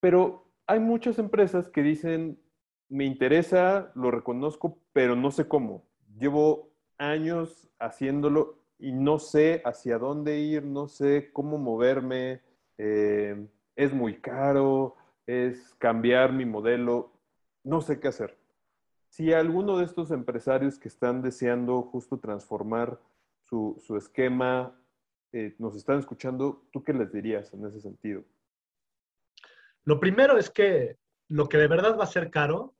Pero hay muchas empresas que dicen, me interesa, lo reconozco, pero no sé cómo. Llevo años haciéndolo y no sé hacia dónde ir, no sé cómo moverme, eh, es muy caro, es cambiar mi modelo, no sé qué hacer si alguno de estos empresarios que están deseando justo transformar su, esquema eh, nos están escuchando, ¿tú qué les dirías en ese sentido? Lo primero es que lo que de verdad va a ser caro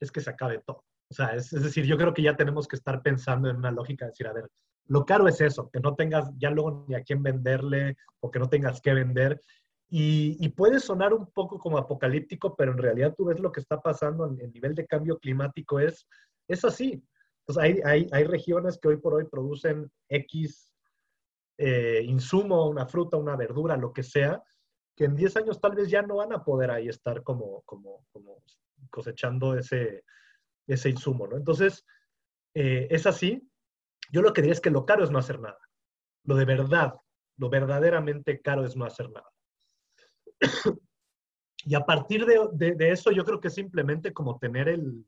es que se acabe todo. O sea, es, decir, yo creo que ya tenemos que estar pensando en una lógica de decir, a ver, lo caro es eso, que no tengas ya luego ni a quién venderle o que no tengas que vender y, puede sonar un poco como apocalíptico, pero en realidad tú ves lo que está pasando en el nivel de cambio climático, es, es así. Entonces, hay, hay, regiones que hoy por hoy producen X eh, insumo, una fruta, una verdura, lo que sea, que en 10 años tal vez ya no van a poder ahí estar como, como, cosechando ese, ese insumo, ¿no? Entonces, eh, es así. Yo lo que diría es que lo caro es no hacer nada. Lo de verdad, lo verdaderamente caro es no hacer nada. y a partir de, eso yo creo que simplemente como tener el,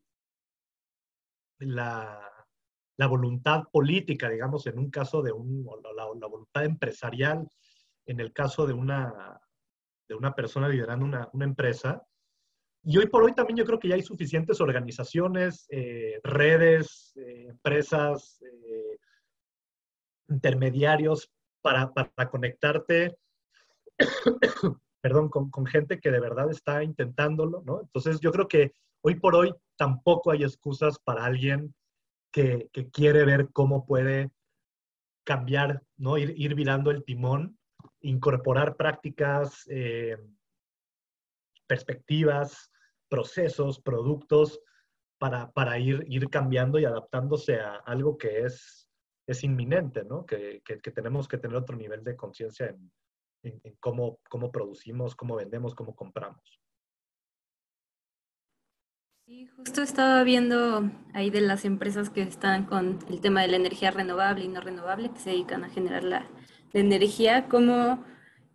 la, voluntad política, digamos, en un caso de un, la, voluntad empresarial, en el caso de una, de una persona liderando una, empresa. Y hoy por hoy también yo creo que ya hay suficientes organizaciones, eh, redes, eh, empresas, eh, intermediarios para, para conectarte *coughs* perdón, con, gente que de verdad está intentándolo, ¿no? Entonces yo creo que hoy por hoy tampoco hay excusas para alguien que, quiere ver cómo puede cambiar, ¿no? Ir, ir virando el timón, incorporar prácticas, eh, perspectivas, procesos, productos para, para, ir, ir cambiando y adaptándose a algo que es, es inminente, ¿no? Que, que, tenemos que tener otro nivel de conciencia en, en, cómo, cómo producimos, cómo vendemos, cómo compramos. Sí, justo estaba viendo ahí de las empresas que están con el tema de la energía renovable y no renovable, que se dedican a generar la, energía, como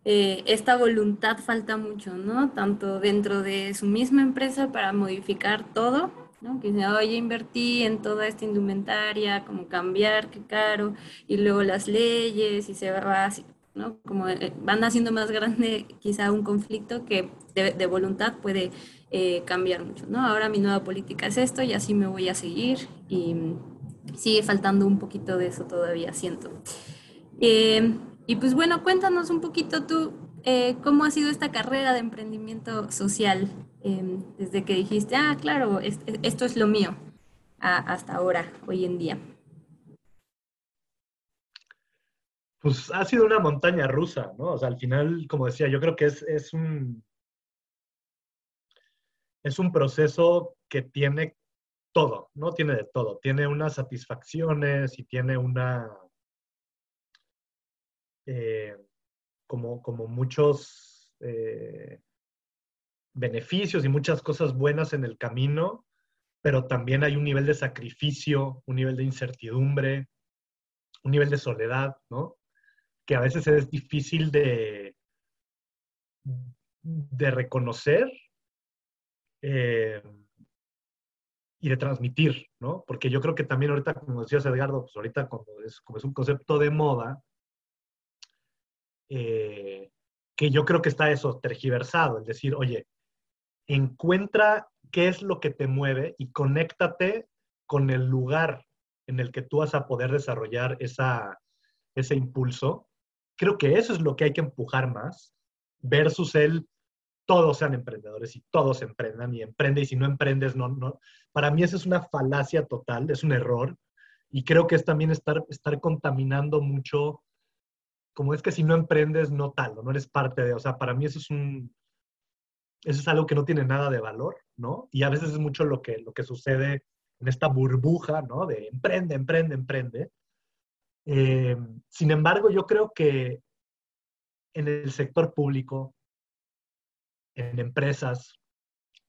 eh, esta voluntad falta mucho, ¿no? Tanto dentro de su misma empresa para modificar todo, ¿no? Que dice, oye, invertí en toda esta indumentaria, como cambiar, qué caro, y luego las leyes, y se va así, ¿no? Como eh, van haciendo más grande quizá un conflicto que de, voluntad puede eh, cambiar mucho, ¿no? Ahora mi nueva política es esto y así me voy a seguir y sigue faltando un poquito de eso todavía, siento. Eh, y pues bueno, cuéntanos un poquito tú, ¿cómo ha sido esta carrera de emprendimiento social desde que dijiste, ah, claro, esto es lo mío, hasta ahora, hoy en día? pues ha sido una montaña rusa, ¿no? O sea, al final, como decía, yo creo que es, es un es un proceso que tiene todo, ¿no? Tiene de todo. Tiene unas satisfacciones y tiene una... Eh, como, como muchos eh, beneficios y muchas cosas buenas en el camino, pero también hay un nivel de sacrificio, un nivel de incertidumbre, un nivel de soledad, ¿no? Que a veces es difícil de, de reconocer eh, y de transmitir, ¿no? Porque yo creo que también ahorita, como decías Edgardo, pues ahorita como es, como es un concepto de moda, eh, que yo creo que está eso tergiversado, es decir, oye, encuentra qué es lo que te mueve y conéctate con el lugar en el que tú vas a poder desarrollar esa, ese impulso. Creo que eso es lo que hay que empujar más versus el todos sean emprendedores y todos emprendan y emprende y si no emprendes, no, no. Para mí eso es una falacia total, es un error y creo que es también estar, estar contaminando mucho, como es que si no emprendes, no tal, no eres parte de, o sea, para mí eso es un, eso es algo que no tiene nada de valor, ¿no? Y a veces es mucho lo que, lo que sucede en esta burbuja, ¿no? De emprende, emprende, emprende. Eh, sin embargo, yo creo que en el sector público, en empresas,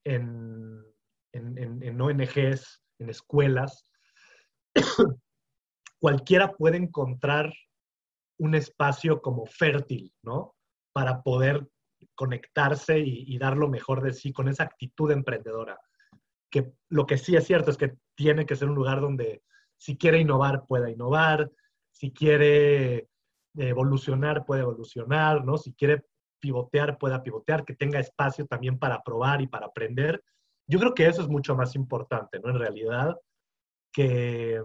en, en, ONGs, en escuelas, *coughs* cualquiera puede encontrar un espacio como fértil, ¿no? Para poder conectarse y, y, dar lo mejor de sí con esa actitud emprendedora. Que lo que sí es cierto es que tiene que ser un lugar donde si quiere innovar, pueda innovar, si quiere evolucionar, puede evolucionar, ¿no? Si quiere pivotear, pueda pivotear, que tenga espacio también para probar y para aprender. Yo creo que eso es mucho más importante, ¿no? En realidad, que,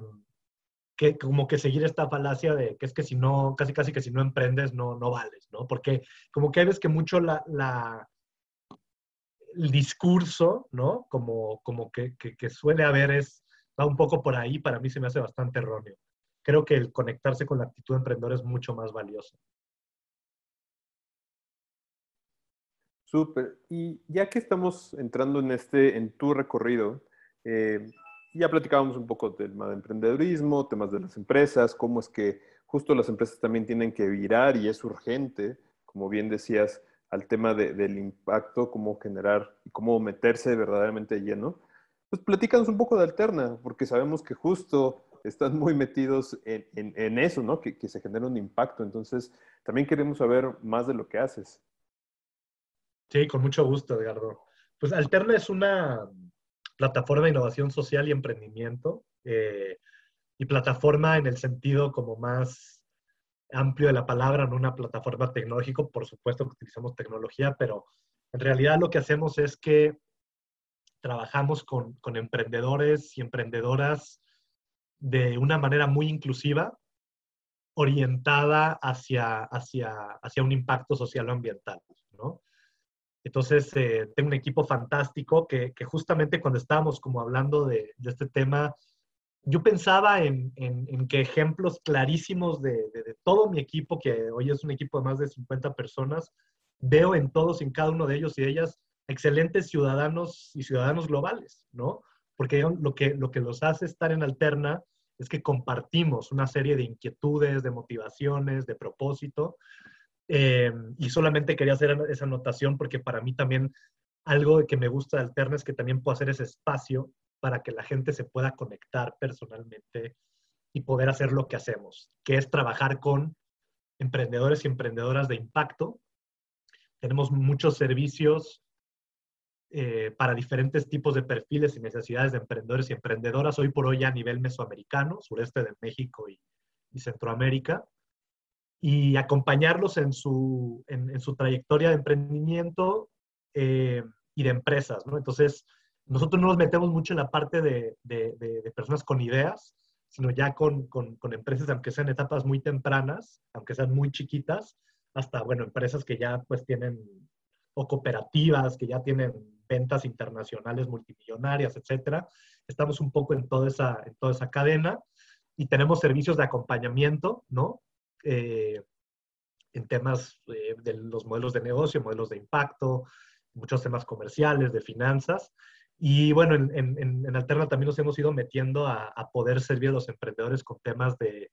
que como que seguir esta falacia de que es que si no, casi casi que si no emprendes, no, no vales, ¿no? Porque como que hay veces que mucho la, el discurso, ¿no? Como, como que, que, suele haber es, va un poco por ahí, para mí se me hace bastante erróneo creo que el conectarse con la actitud emprendedora es mucho más valioso. Súper. Y ya que estamos entrando en este, en tu recorrido, eh, ya platicábamos un poco del tema de emprendedurismo, temas de las empresas, cómo es que justo las empresas también tienen que virar y es urgente, como bien decías, al tema del impacto, cómo generar y cómo meterse verdaderamente lleno. Pues platícanos un poco de Alterna, porque sabemos que justo están muy metidos en, eso, ¿no? Que, se genera un impacto. Entonces, también queremos saber más de lo que haces. Sí, con mucho gusto, Edgardo. Pues Alterna es una plataforma de innovación social y emprendimiento, eh, y plataforma en el sentido como más amplio de la palabra, no una plataforma tecnológica, por supuesto que utilizamos tecnología, pero en realidad lo que hacemos es que trabajamos con, con emprendedores y emprendedoras de una manera muy inclusiva, orientada hacia, hacia, hacia un impacto social o ambiental. Entonces, eh, tengo un equipo fantástico que, que, justamente cuando estábamos como hablando de, de este tema, yo pensaba en, en, que ejemplos clarísimos de, de, de, todo mi equipo, que hoy es un equipo de más de 50 personas, veo en todos, en cada uno de ellos y de ellas, excelentes ciudadanos y ciudadanos globales, ¿no? porque lo que, lo que los hace estar en Alterna es que compartimos una serie de inquietudes, de motivaciones, de propósito. Eh, y solamente quería hacer esa anotación porque para mí también algo que me gusta de Alterna es que también puedo hacer ese espacio para que la gente se pueda conectar personalmente y poder hacer lo que hacemos, que es trabajar con emprendedores y emprendedoras de impacto. Tenemos muchos servicios eh, para diferentes tipos de perfiles y necesidades de emprendedores y emprendedoras, hoy por hoy a nivel mesoamericano, sureste de México y, Centroamérica, y acompañarlos en su, en, su trayectoria de emprendimiento eh, y de empresas. ¿no? Entonces, nosotros no nos metemos mucho en la parte de, de, personas con ideas, sino ya con, con, con, empresas, aunque sean etapas muy tempranas, aunque sean muy chiquitas, hasta, bueno, empresas que ya pues tienen, o cooperativas que ya tienen ventas internacionales multimillonarias, etcétera. Estamos un poco en toda esa, en toda esa cadena y tenemos servicios de acompañamiento, ¿no? Eh, en temas eh, de los modelos de negocio, modelos de impacto, muchos temas comerciales, de finanzas. Y bueno, en, en, en Alterna también nos hemos ido metiendo a, a, poder servir a los emprendedores con temas de,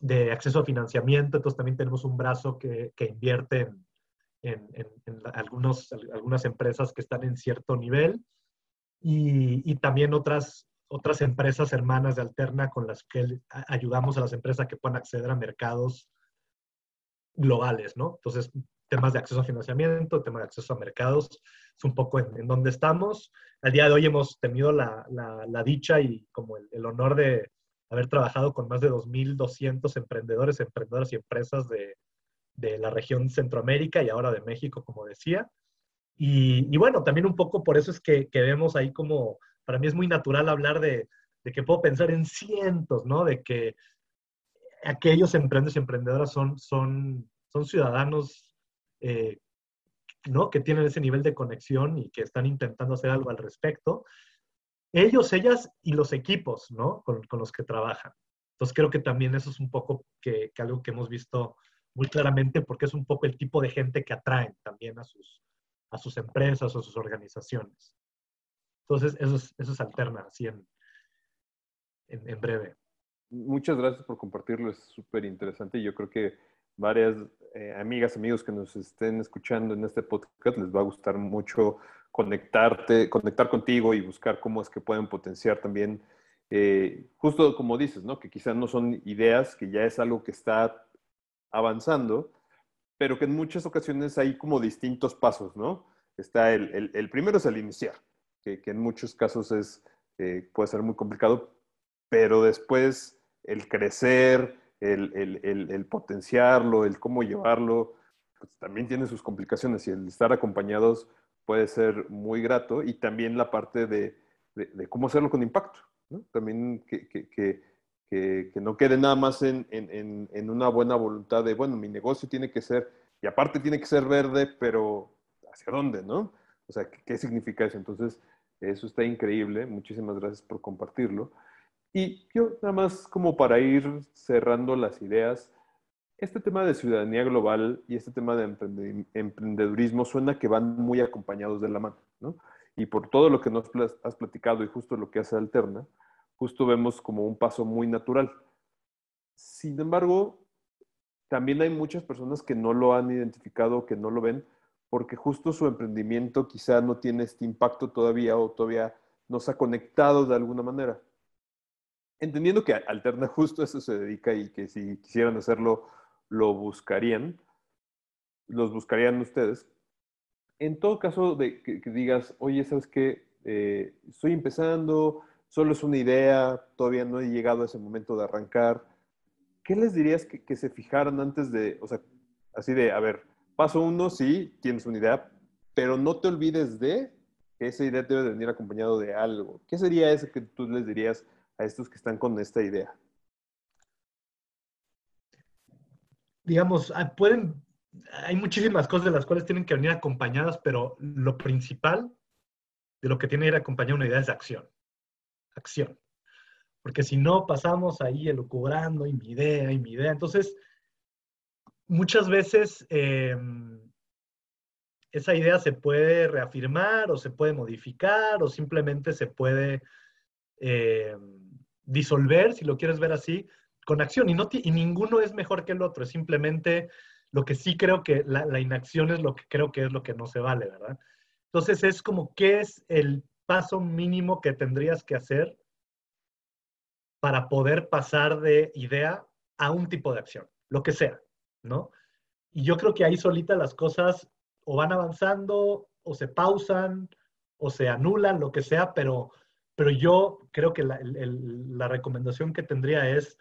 de acceso a financiamiento, entonces también tenemos un brazo que, que invierte en, en, algunos, algunas empresas que están en cierto nivel y, y, también otras, otras empresas hermanas de Alterna con las que ayudamos a las empresas que puedan acceder a mercados globales, ¿no? Entonces, temas de acceso a financiamiento, temas de acceso a mercados, es un poco en, en donde estamos. Al día de hoy hemos tenido la, la, la dicha y como el, el, honor de haber trabajado con más de 2.200 emprendedores, emprendedoras y empresas de, de, la región Centroamérica y ahora de México, como decía. Y, y bueno, también un poco por eso es que, que, vemos ahí como, para mí es muy natural hablar de, que puedo pensar en cientos, ¿no? De que aquellos emprendedores y emprendedoras son, ciudadanos eh, que tienen ese nivel de conexión y que están intentando hacer algo al respecto. Ellos, ellas y los equipos ¿no? con, los que trabajan. Entonces creo que también eso es un poco que, algo que hemos visto muy claramente porque es un poco el tipo de gente que atraen también a sus, a sus empresas o sus organizaciones. Entonces eso es, eso es alterna, así en, en, breve. Muchas gracias por compartirlo, es súper interesante y yo creo que varias eh, amigas, amigos que nos estén escuchando en este podcast, les va a gustar mucho conectarte, conectar contigo y buscar cómo es que pueden potenciar también, eh, justo como dices, ¿no? Que quizás no son ideas, que ya es algo que está avanzando, pero que en muchas ocasiones hay como distintos pasos, ¿no? Está el, el, el primero es el iniciar, que, que en muchos casos es, eh, puede ser muy complicado, pero después el crecer, el, el, el, el, potenciarlo, el cómo llevarlo, pues también tiene sus complicaciones y el estar acompañados puede ser muy grato y también la parte de, de, de cómo hacerlo con impacto, ¿no? También que, que, que, que, no quede nada más en, en, en, una buena voluntad de, bueno, mi negocio tiene que ser, y aparte tiene que ser verde, pero ¿hacia dónde, no? O sea, ¿qué, significa eso? Entonces, eso está increíble. Muchísimas gracias por compartirlo. Y yo nada más como para ir cerrando las ideas, este tema de ciudadanía global y este tema de emprendedurismo suena que van muy acompañados de la mano, ¿no? Y por todo lo que nos has platicado y justo lo que hace Alterna, justo vemos como un paso muy natural. Sin embargo, también hay muchas personas que no lo han identificado, que no lo ven, porque justo su emprendimiento quizá no tiene este impacto todavía o todavía no se ha conectado de alguna manera entendiendo que Alterna *laughs* justo a eso se dedica y que si quisieran hacerlo, lo buscarían, los buscarían ustedes. En todo caso, de que, que digas, oye, ¿sabes qué? Eh, estoy empezando, solo es una idea, todavía no he llegado a ese momento de arrancar. ¿Qué les dirías que, que se fijaran antes de, o sea, así de, a ver, paso uno, sí, tienes una idea, pero no te olvides de que esa idea debe de venir acompañado de algo. ¿Qué sería eso que tú les dirías? a estos que están con esta idea? Digamos, ah, pueden, hay muchísimas cosas de las cuales tienen que venir acompañadas, pero lo principal de lo que tiene que ir acompañada una idea es acción. Acción. Porque si no, pasamos ahí elucubrando y mi idea y mi idea. Entonces, muchas veces eh, esa idea se puede reafirmar o se puede modificar o simplemente se puede eh, disolver, si lo quieres ver así, con acción. Y, no y ninguno es mejor que el otro, es simplemente lo que sí creo que la, la, inacción es lo que creo que es lo que no se vale, ¿verdad? Entonces es como, ¿qué es el paso mínimo que tendrías que hacer para poder pasar de idea a un tipo de acción? Lo que sea, ¿no? Y yo creo que ahí solita las cosas o van avanzando, o se pausan, o se anulan, lo que sea, pero pero yo creo que la, el, la recomendación que tendría es,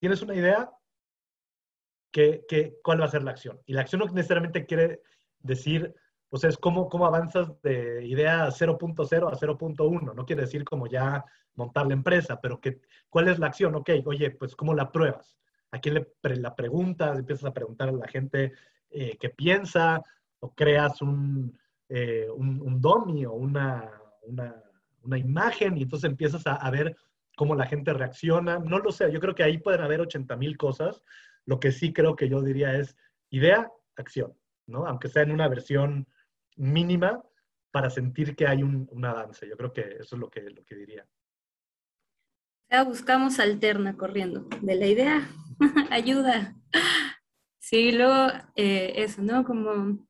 ¿tienes una idea? ¿Qué, qué, cuál va a ser la acción? Y la acción no necesariamente quiere decir, o sea, es cómo, cómo avanzas de idea 0.0 a 0.1. No quiere decir como ya montar la empresa, pero que, ¿cuál es la acción? Ok, oye, pues ¿cómo la pruebas? ¿A quién le la preguntas? Empiezas a preguntar a la gente eh, qué piensa o creas un, eh, un, un dummy o una, una una imagen y entonces empiezas a, a, ver cómo la gente reacciona. No lo sé, yo creo que ahí pueden haber 80 mil cosas. Lo que sí creo que yo diría es idea, acción, ¿no? Aunque sea en una versión mínima para sentir que hay un, un avance. Yo creo que eso es lo que, lo que diría. Ya buscamos alterna corriendo de la idea *laughs* ayuda. Sí, luego eh, eso, ¿no? Como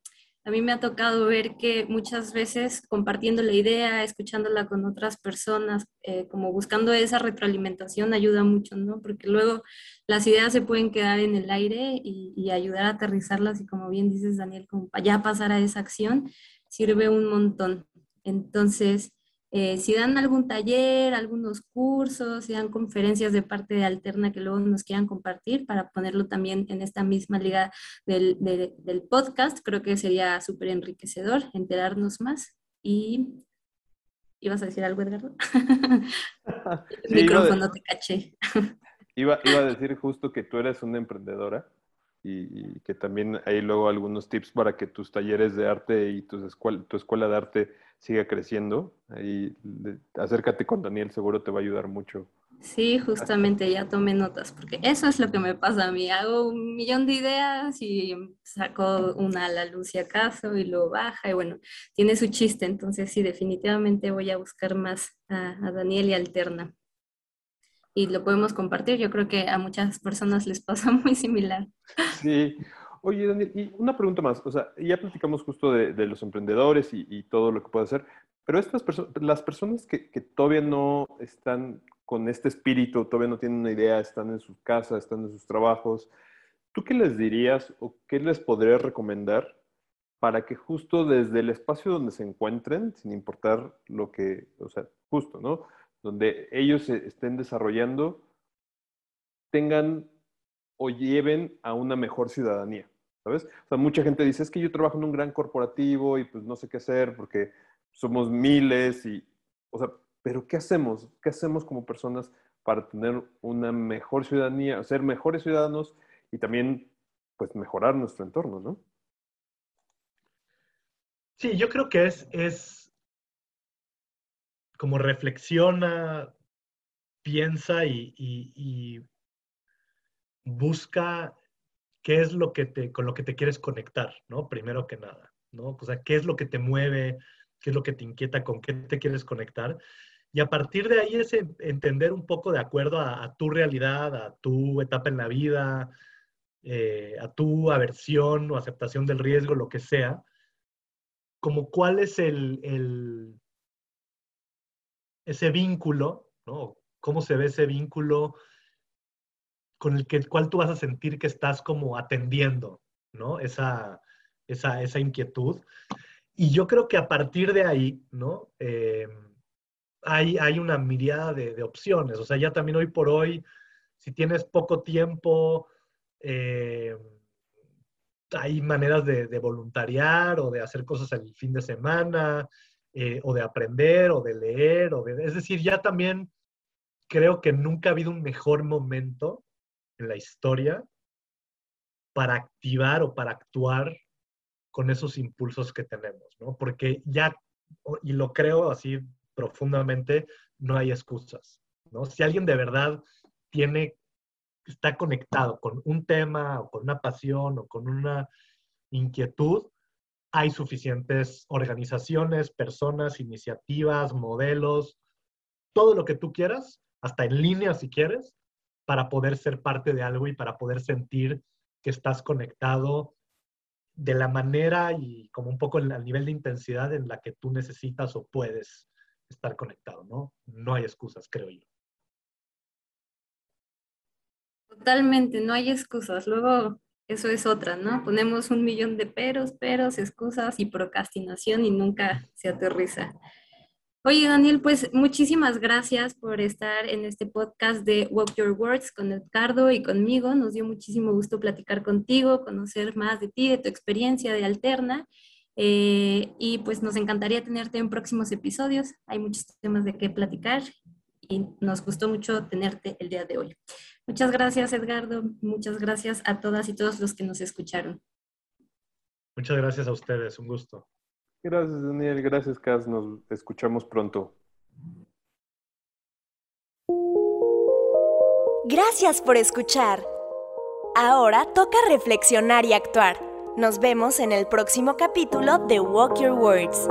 a mí me ha tocado ver que muchas veces compartiendo la idea, escuchándola con otras personas, eh, como buscando esa retroalimentación ayuda mucho, ¿no? Porque luego las ideas se pueden quedar en el aire y, ayudar a aterrizarlas y como bien dices, Daniel, como ya pasar a esa acción, sirve un montón. Entonces, eh, si dan algún taller, algunos cursos, si dan conferencias de parte de Alterna que luego nos quieran compartir para ponerlo también en esta misma liga del, del podcast, creo que sería súper enriquecedor enterarnos más. Y ¿Ibas a decir algo, Edgardo? *laughs* El micrófono te caché. Iba, iba, a decir justo que tú eres una emprendedora y, que también hay luego algunos tips para que tus talleres de arte y tu escuela, tu escuela de arte siga creciendo. Ahí acércate con Daniel, seguro te va a ayudar mucho. Sí, justamente ya tomé notas, porque eso es lo que me pasa a mí. Hago un millón de ideas y saco una a la luz y acaso y lo baja y bueno, tiene su chiste. Entonces sí, definitivamente voy a buscar más a Daniel y Alterna. Y lo podemos compartir. Yo creo que a muchas personas les pasa *laughs* muy similar. Sí, Oye, Daniel, y una pregunta más. O sea, ya platicamos justo de, los emprendedores y, todo lo que puede hacer, pero estas personas, las personas que, todavía no están con este espíritu, todavía no tienen una idea, están en sus casas, están en sus trabajos, ¿tú qué les dirías o qué les podrías recomendar para que justo desde el espacio donde se encuentren, sin importar lo que, o sea, justo, ¿no? Donde ellos se estén desarrollando, tengan o lleven a una mejor ciudadanía. ¿sabes? O sea, mucha gente dice, es que yo trabajo en un gran corporativo y pues no sé qué hacer porque somos miles y, o sea, pero ¿qué hacemos? ¿Qué hacemos como personas para tener una mejor ciudadanía, ser mejores ciudadanos y también, pues, mejorar nuestro entorno, ¿no? Sí, yo creo que es, es como reflexiona, piensa y busca qué es lo que te, con lo que te quieres conectar, ¿no? Primero que nada, ¿no? O sea, qué es lo que te mueve, qué es lo que te inquieta, con qué te quieres conectar. Y a partir de ahí es entender un poco de acuerdo a, tu realidad, a tu etapa en la vida, eh, a tu aversión o aceptación del riesgo, lo que sea, como cuál es el, el ese vínculo, ¿no? ¿Cómo se ve ese vínculo con el que, cual tú vas a sentir que estás como atendiendo, ¿no? Esa, esa, esa inquietud. Y yo creo que a partir de ahí, ¿no? Eh, hay, hay una mirada de, de, opciones. O sea, ya también hoy por hoy, si tienes poco tiempo, eh, hay maneras de, de, voluntariar o de hacer cosas el fin de semana, eh, o de aprender, o de leer, o de, es decir, ya también creo que nunca ha habido un mejor momento en la historia para activar o para actuar con esos impulsos que tenemos, ¿no? Porque ya, y lo creo así profundamente, no hay excusas, ¿no? Si alguien de verdad tiene, está conectado con un tema o con una pasión o con una inquietud, hay suficientes organizaciones, personas, iniciativas, modelos, todo lo que tú quieras, hasta en línea si quieres, para poder ser parte de algo y para poder sentir que estás conectado de la manera y como un poco al nivel de intensidad en la que tú necesitas o puedes estar conectado, ¿no? No hay excusas, creo yo. Totalmente, no hay excusas. Luego, eso es otra, ¿no? Ponemos un millón de peros, peros, excusas y procrastinación y nunca se aterriza. Oye, Daniel, pues muchísimas gracias por estar en este podcast de Walk Your Words con Edgardo y conmigo. Nos dio muchísimo gusto platicar contigo, conocer más de ti, de tu experiencia de Alterna. Eh, y pues nos encantaría tenerte en próximos episodios. Hay muchos temas de qué platicar y nos gustó mucho tenerte el día de hoy. Muchas gracias, Edgardo. Muchas gracias a todas y todos los que nos escucharon. Muchas gracias a ustedes. Un gusto. Gracias, Daniel. Gracias, Cas. Nos escuchamos pronto. Gracias por escuchar. Ahora toca reflexionar y actuar. Nos vemos en el próximo capítulo de Walk Your Words.